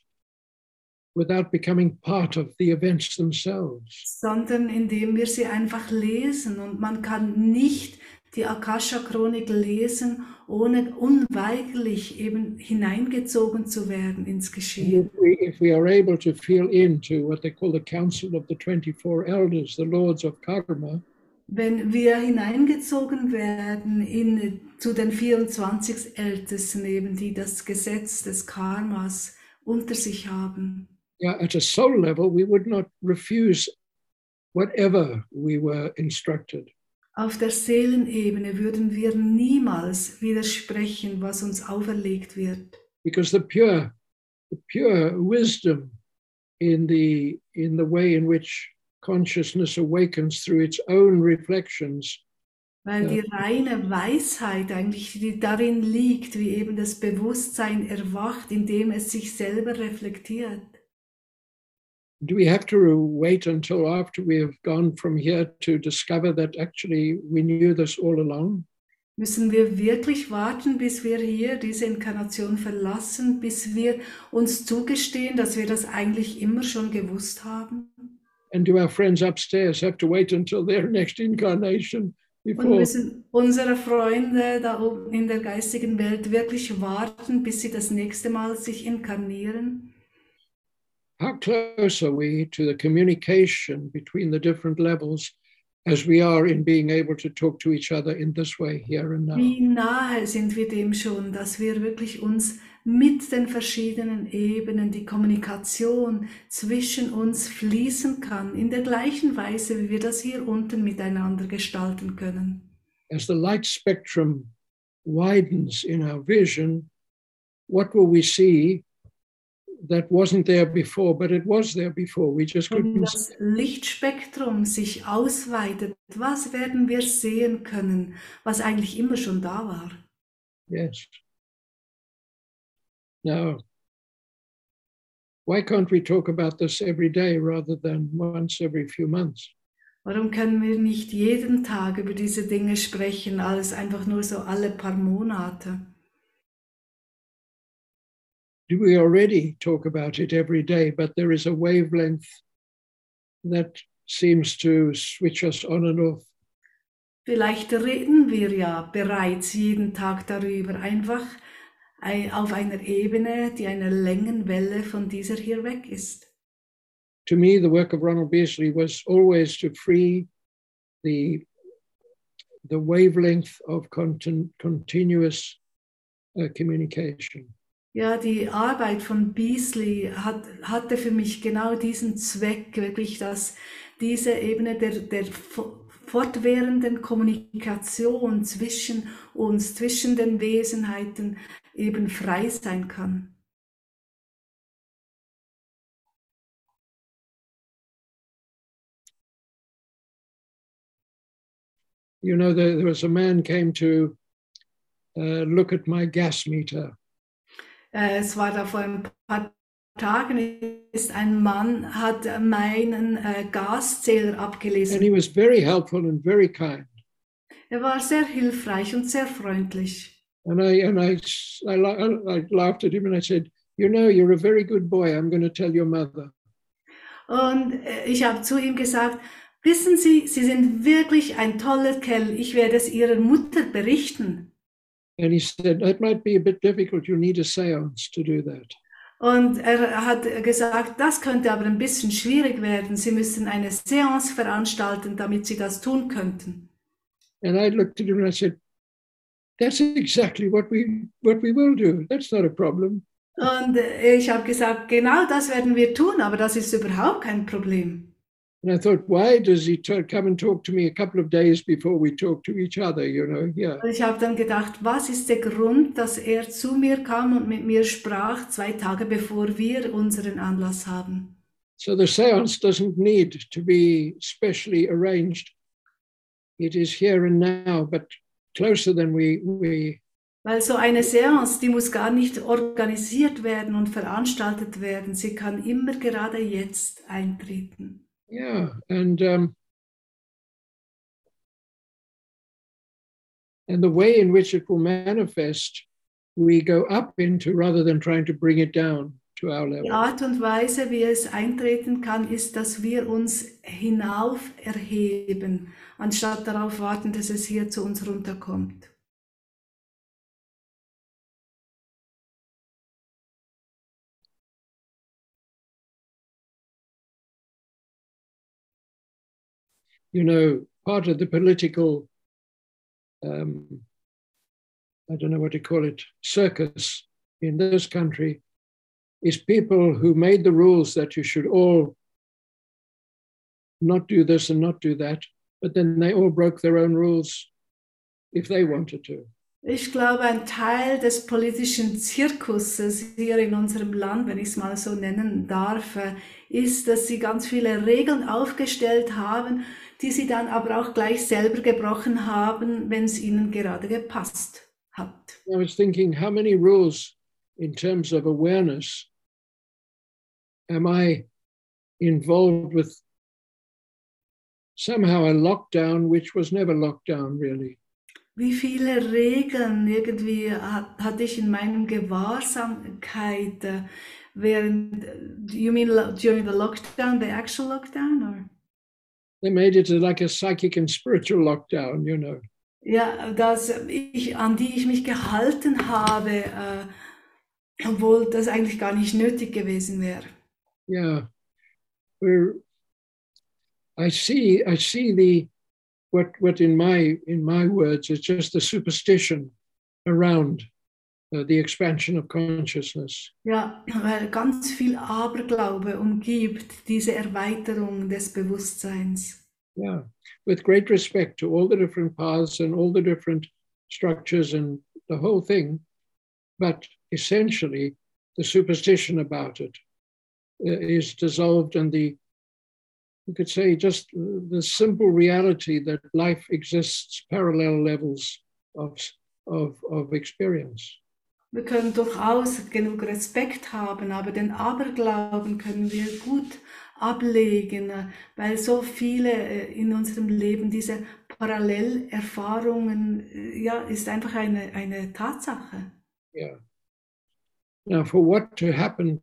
without becoming part of the events themselves. sondern indem wir sie einfach lesen. Und man kann nicht die Akasha-Chronik lesen, ohne unweigerlich eben hineingezogen zu werden ins Geschehen. If we, if we are able to feel into what they call the Council of the 24 Elders, the Lords of Karma, Wenn wir hineingezogen werden in, zu den 24 Ältesten, eben, die das Gesetz des Karmas unter sich haben, yeah, at a soul level, we would not refuse whatever we were instructed. auf der Seelenebene würden wir niemals widersprechen, was uns auferlegt wird. because the pure the pure wisdom in the in the way in which consciousness awakens through its own reflections Weil die reine Weisheit eigentlich, darin liegt, wie eben das Bewusstsein erwacht, indem es sich selber reflektiert. do we have to wait until after we have gone from here to discover that actually we knew this all along Müssen wir wirklich warten, bis wir hier diese Inkarnation verlassen, bis wir uns zugestehen, dass wir das eigentlich immer schon gewusst haben? And do our friends upstairs have to wait until their next incarnation Und before müssen unsere Freunde da oben in der geistigen Welt wirklich warten, bis sie das nächste Mal sich inkarnieren? how close are we to the communication between the different levels as we are in being able to talk to each other in this way here and now Wie nahe sind wir dem schon, dass wir wirklich uns mit den verschiedenen Ebenen die Kommunikation zwischen uns fließen kann, in der gleichen Weise, wie wir das hier unten miteinander gestalten können. as the light spectrum widens in our vision, what will we see that wasn't there before, but it was there before? We just Wenn couldn't. das Lichtspektrum sich ausweitet, was werden wir sehen können, was eigentlich immer schon da war? Yes. Now, why can't we talk about this every day rather than once every few months? Warum können wir nicht jeden Tag über diese Dinge sprechen, alles einfach nur so alle paar Monate? Do we already talk about it every day, but there is a wavelength that seems to switch us on and off? Vielleicht reden wir ja bereits jeden Tag darüber, einfach ei- auf einer Ebene, die eine Längenwelle von dieser hier weg ist. to me, the work of Ronald Beasley was always to free the the wavelength of contin- continuous uh, communication. Ja, die Arbeit von Beasley hat, hatte für mich genau diesen Zweck, wirklich, dass diese Ebene der, der fo- fortwährenden Kommunikation zwischen uns, zwischen den Wesenheiten eben frei sein kann. You know, there, was a man came to uh, look at my gas meter. Äh, es war da vor ein paar Tagen ist ein Mann hat meinen äh, Gaszähler abgelesen. And he was very helpful and very kind. Er war sehr hilfreich und sehr freundlich. And I and I, I, la- I laughed at him and I said, "You know, you're a very good boy. I'm going to tell your mother." Und äh, ich habe zu ihm gesagt, wissen Sie, Sie sind wirklich ein toller Kerl. Ich werde es Ihrer Mutter berichten. And he said, "That might be a bit difficult. You need a séance to do that." Und er hat gesagt, das könnte aber ein bisschen schwierig werden. Sie müssen eine Seance veranstalten, damit Sie das tun könnten. And I looked at him and I said, "That's exactly what we what we will do. That's not a problem." Und ich habe gesagt, genau das werden wir tun, aber das ist überhaupt kein Problem. And I thought, why does he come and talk to me a couple of days before we talk to each other? You know, yeah. Ich habe dann gedacht, was ist der Grund, dass er zu mir kam und mit mir sprach, zwei Tage bevor wir unseren Anlass haben. So the séance doesn't need to be specially arranged. It is here and now, but closer than we we Weil so eine Seance, die muss gar nicht organisiert werden und veranstaltet werden. Sie kann immer gerade jetzt eintreten. yeah and um and the way in which it will manifest we go up into rather than trying to bring it down Die Art und Weise, wie es eintreten kann, ist, dass wir uns hinauf erheben, anstatt darauf warten, dass es hier zu uns runterkommt. you know part of the political um i don't know what to call it circus in this country is people who made the rules that you should all not do this and not do that but then they all broke their own rules if they wanted to Ich glaube, ein Teil des politischen Zirkuses hier in unserem Land, wenn ich es mal so nennen darf, ist, dass sie ganz viele Regeln aufgestellt haben, die sie dann aber auch gleich selber gebrochen haben, wenn es ihnen gerade gepasst hat. I was thinking, how many rules in terms of awareness am I involved with somehow a lockdown which was never lockdown, really? Wie viele Regeln irgendwie hat, hatte ich in meinem Gewahrsamkeit äh, während, you mean during the lockdown, the actual lockdown, or? They made it like a psychic and spiritual lockdown, you know. Ja, dass ich, an die ich mich gehalten habe, äh, obwohl das eigentlich gar nicht nötig gewesen wäre. Yeah. We're, I see, I see the, what, what in my, in my words is just the superstition around uh, the expansion of consciousness. Ja, weil ganz viel Aberglaube umgibt diese Erweiterung des Bewusstseins. Yeah, with great respect to all the different paths and all the different structures and the whole thing, but essentially the superstition about it uh, dissolved, and the you could say just the simple reality that life exists parallel levels of of of experience. Wir können durchaus genug Respekt haben, aber den Aberglauben können wir gut ablegen, weil so viele äh, in unserem Leben diese Parallelerfahrungen, äh, ja, ist einfach eine, eine Tatsache. Yeah. Now, for what to happen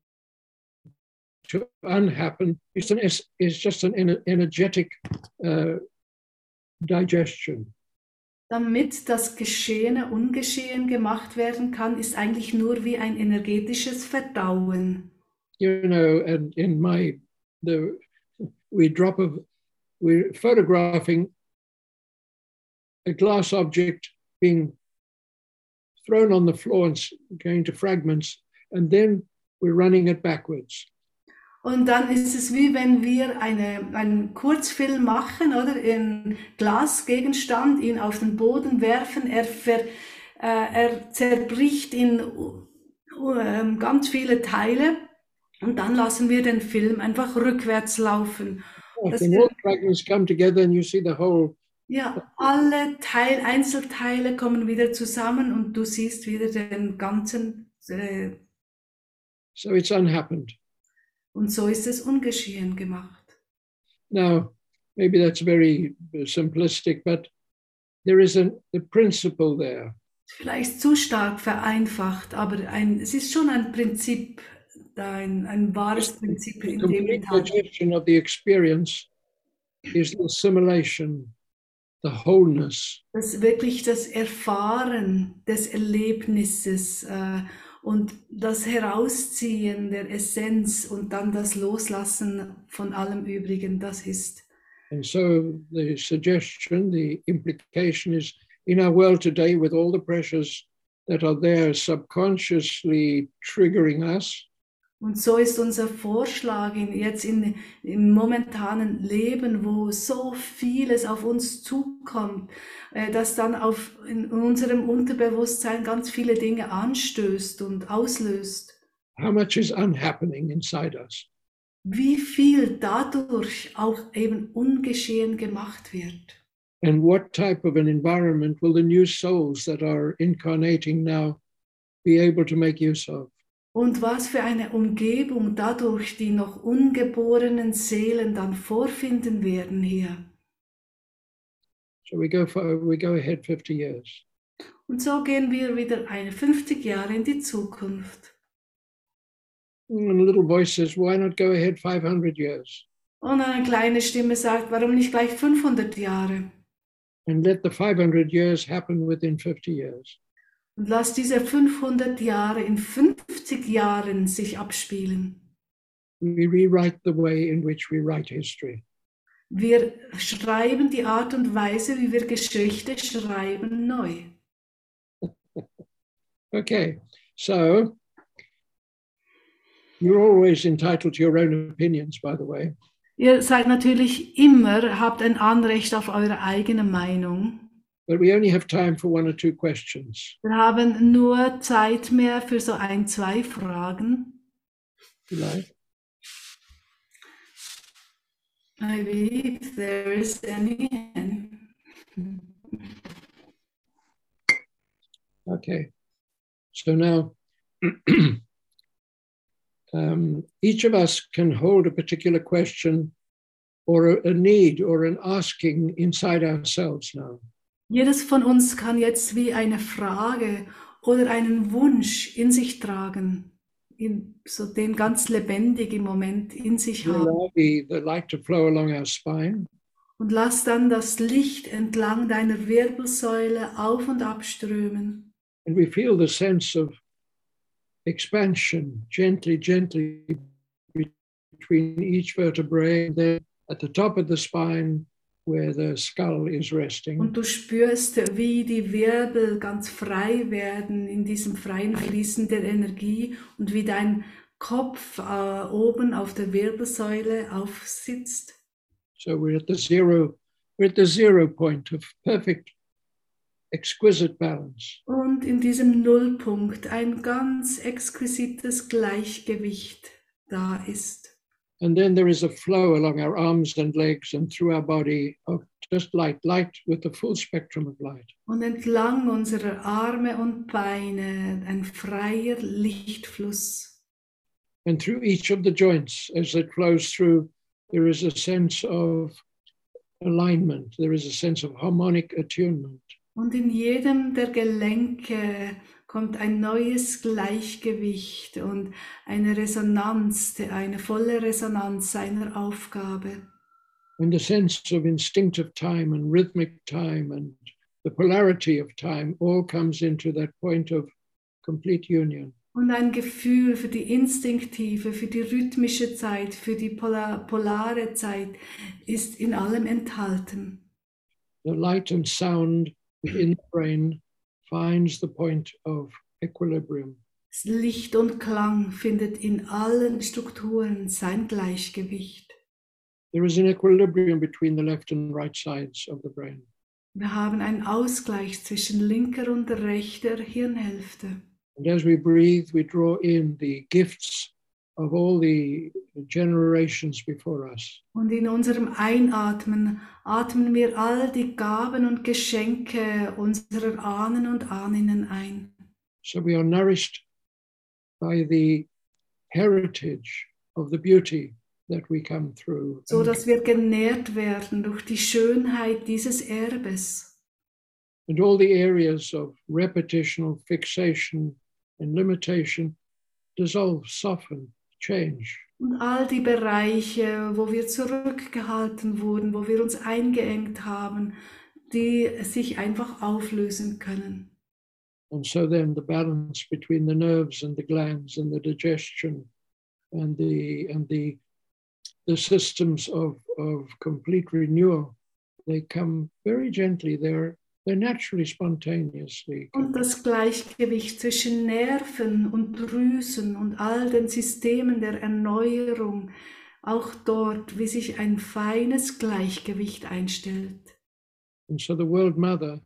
to unhappen is an is, is just an energetic uh, digestion. Damit das Geschehene ungeschehen gemacht werden kann, ist eigentlich nur wie ein energetisches Verdauen. You know, and in my the we drop of we're photographing a glass object being thrown on the floor and going to fragments, and then we're running it backwards. Und dann ist es wie wenn wir eine, einen Kurzfilm machen, oder? Einen Glasgegenstand, ihn auf den Boden werfen, er, ver, äh, er zerbricht in äh, ganz viele Teile und dann lassen wir den Film einfach rückwärts laufen. If Das the more fragments come together and you see the whole Ja, alle Teil, Einzelteile kommen wieder zusammen und du siehst wieder den ganzen, äh, So it's unhappened. und so ist es ungeschehen gemacht. Now, maybe that's very simplistic, but there is a, a principle there. Vielleicht zu stark vereinfacht, aber ein, es ist schon ein Prinzip, ein, ein wahres Prinzip The in dem digestion of the experience is the assimilation, the wholeness, Das wirklich das Erfahren des Erlebnisses äh, und das Herausziehen der Essenz und dann das Loslassen von allem Übrigen, das ist. And so the suggestion, the implication is in our world today, with all the pressures that are there subconsciously triggering us, Und so ist unser Vorschlag in, jetzt in, im momentanen Leben, wo so vieles auf uns zukommt, äh, dass dann auf, in unserem Unterbewusstsein ganz viele Dinge anstößt und auslöst. how much is unhappening inside us? Wie viel dadurch auch eben ungeschehen gemacht wird. And what type of an environment will the new souls that are incarnating now be able to make use of? Und was für eine Umgebung dadurch die noch ungeborenen Seelen dann vorfinden werden hier. So we go for we go ahead 50 years. Und so gehen wir wieder eine 50 Jahre in die Zukunft. And a little voice says, why not go ahead 500 years Und eine kleine Stimme sagt, warum nicht gleich 500 Jahre? and let the 500 years happen within 50 years? Und lass diese 500 Jahre in 50 Jahren sich abspielen. We rewrite the way in which we write history. Wir schreiben die Art und Weise, wie wir Geschichte schreiben, neu. Okay, so you're always entitled to your own opinions, by the way. Ihr seid natürlich immer, habt ein Anrecht auf eure eigene Meinung. But we only have time for one or two questions. Wir haben nur Zeit mehr für so ein, zwei Fragen. like. Maybe if there is any. Okay. So now, um, each of us can hold a particular question or a, a need or an asking inside ourselves now. Jedes von uns kann jetzt wie eine Frage oder einen Wunsch in sich tragen, in, so den ganz lebendig im Moment in sich haben. Und lass dann das Licht entlang deiner Wirbelsäule auf und abströmen. and we feel the sense of expansion gently, gently between each vertebrae. And then at the top of the spine, where the skull is resting, Und du spürst, wie die Wirbel ganz frei werden in diesem freien Fließen der Energie und wie dein Kopf äh, oben auf der Wirbelsäule aufsitzt. so we're at the zero, we're at the zero point of perfect, exquisite balance. Und in diesem Nullpunkt ein ganz exquisites Gleichgewicht da ist. And then there is a flow along our arms and legs and through our body of just light, light with the full spectrum of light. Und entlang unserer Arme und Beine ein freier Lichtfluss. And through each of the joints, as it flows through, there is a sense of alignment, there is a sense of harmonic attunement. Und in jedem der Gelenke kommt ein neues Gleichgewicht und eine Resonanz, eine volle Resonanz seiner Aufgabe. And the sense of instinctive time and rhythmic time and the polarity of time all comes into that point of complete union. Und ein Gefühl für die instinktive, für die rhythmische Zeit, für die polar, polare Zeit ist in allem enthalten. The light and sound within the brain finds the point of equilibrium. Das Licht und Klang findet in allen Strukturen sein Gleichgewicht. There is an equilibrium between the left and right sides of the brain. Wir haben einen Ausgleich zwischen linker und rechter Hirnhälfte. And as we breathe, we draw in the gifts of all the generations before us. Und in unserem Einatmen atmen wir all die Gaben und Geschenke unserer Ahnen und Ahninnen ein. So we are nourished by the heritage of the beauty that we come through. so dass wir genährt werden durch die Schönheit dieses Erbes. and all the areas of repetition, fixation, and limitation dissolve, soften, change. Und all die Bereiche, wo wir zurückgehalten wurden, wo wir uns eingeengt haben, die sich einfach auflösen können. And so then the balance between the nerves and the glands and the digestion and the and the the systems of, of complete renewal, they come very gently. They're. Und das Gleichgewicht zwischen Nerven und Drüsen und all den Systemen der Erneuerung, auch dort, wie sich ein feines Gleichgewicht einstellt. And so the World Mother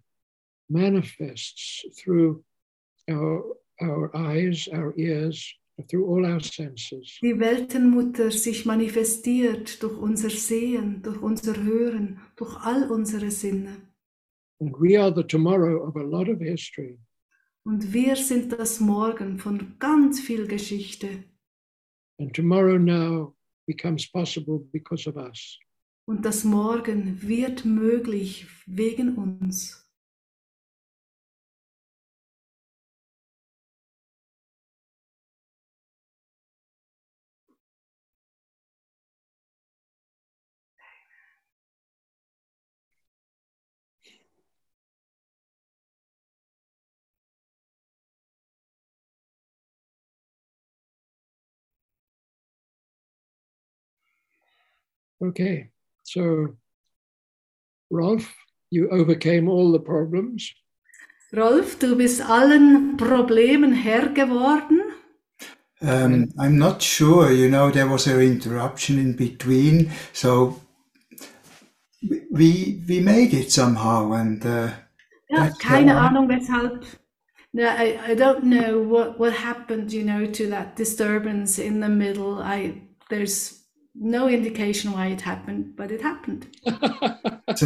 manifests through our, our eyes, our ears, through all our senses. Die Weltenmutter sich manifestiert durch unser Sehen, durch unser Hören, durch all unsere Sinne. And we are the tomorrow of a lot of history. Und wir sind das Morgen von ganz viel Geschichte. And tomorrow now becomes possible because of us. Und das Morgen wird möglich wegen uns. Okay, so Rolf, you overcame all the problems. Rolf, du bist allen Problemen Herr geworden. Um, I'm not sure, you know, there was an interruption in between, so we we made it somehow, and uh, Ja, keine. Ahnung weshalb. No, I, I don't know what, what happened, you know, to that disturbance in the middle. I there's no indication why it happened, but it happened. so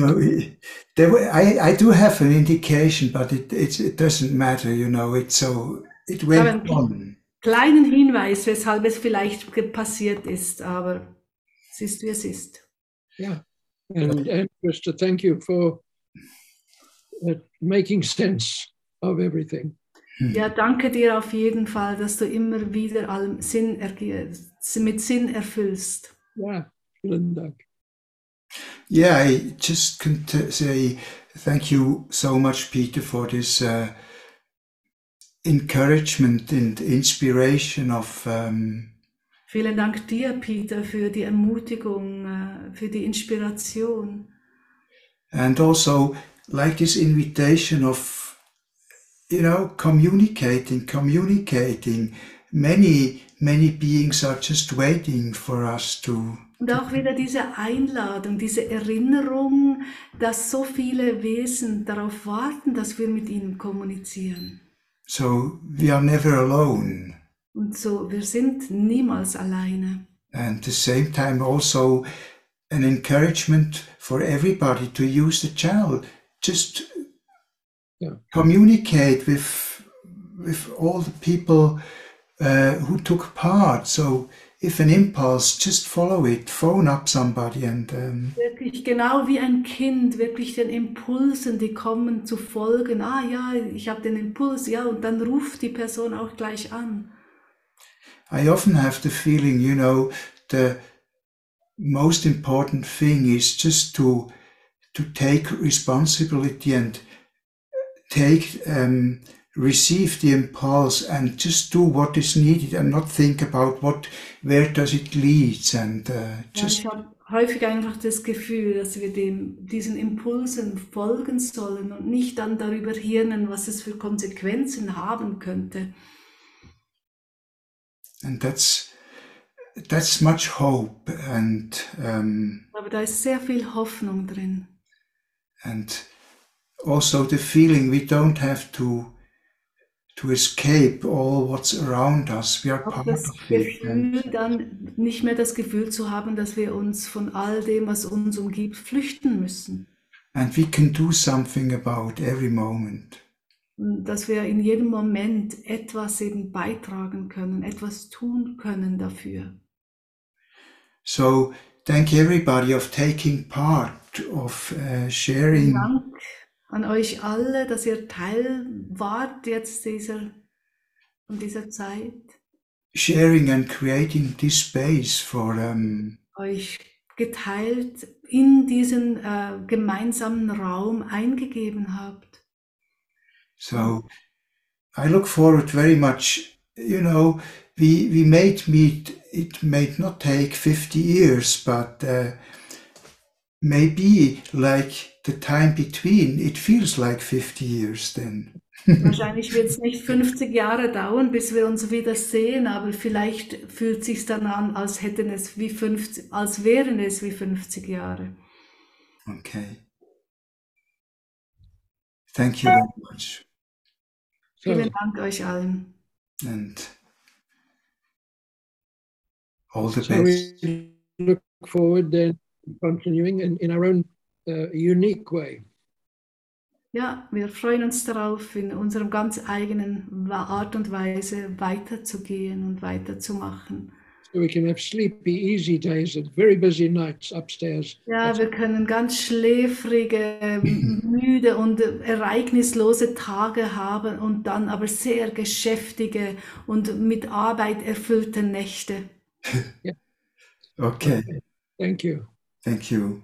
there were, I I do have an indication, but it it, it doesn't matter, you know. It's so it went Aber- on. Kleinen Hinweis, weshalb es vielleicht passiert ist, aber es ist wie es ist. yeah, and and just to thank you for uh, making sense of everything. Ja, danke dir auf jeden Fall, dass du immer wieder allem Sinn mit Sinn erfüllst. Yeah, vielen Dank. Yeah, I just can t- say thank you so much, Peter, for this uh, encouragement and inspiration of um, Vielen Dank dir, Peter, für die Ermutigung, äh, für die Inspiration. and also like this invitation of you know communicating communicating many many beings are just waiting for us to Und auch wieder diese Einladung, diese Erinnerung, dass so viele Wesen darauf warten, dass wir mit ihnen kommunizieren. so we are never alone Und so, wir sind niemals alleine. and at the same time also an encouragement for everybody to use the channel just Yeah. communicate with with all the people uh, who took part so if an impulse just follow it phone up somebody and um, Wirklich genau wie ein Kind, wirklich den Impulsen, die kommen, zu folgen. Ah ja, ich habe den Impuls, ja, und dann ruft die Person auch gleich an. i often have the feeling you know the most important thing is just to to take responsibility and take um, receive the impulse and just do what is needed and not think about what where does it leads and uh, Ja, just ich habe häufig einfach das Gefühl, dass wir dem, diesen Impulsen folgen sollen und nicht dann darüber hirnen, was es für Konsequenzen haben könnte. and that's that's much hope and um, Aber da ist sehr viel Hoffnung drin. and also the feeling we don't have to to escape all what's around us. We are part das of it. Gefühl, dann nicht mehr das Gefühl zu haben, dass wir uns von all dem, was uns umgibt, flüchten müssen. And we can do something about every moment. Und dass wir in jedem Moment etwas eben beitragen können, etwas tun können dafür. So thank everybody of taking part of uh, sharing Dank an euch alle, dass ihr Teil wart jetzt dieser, von dieser Zeit, sharing and creating this space for um, euch geteilt in diesen äh, gemeinsamen Raum eingegeben habt. so I look forward very much you know we we made meet it may not take 50 years but uh, maybe like the time between it feels like 50 years then. Wahrscheinlich wird es nicht 50 Jahre dauern, bis wir uns wieder sehen, aber vielleicht fühlt sich dann an, als hätten es wie 50, als wären es wie 50 Jahre. okay. Thank you very much. So, Vielen Dank euch allen. and all the so best. we look forward then to continuing in, in our own uh, unique way. Ja, wir freuen uns darauf, in unserem ganz eigenen Art und Weise weiterzugehen und weiterzumachen. So we can have sleepy, easy days and very busy nights upstairs. Ja, wir können ganz schläfrige, müde und ereignislose Tage haben und dann aber sehr geschäftige und mit Arbeit erfüllte Nächte. okay Thank you. thank you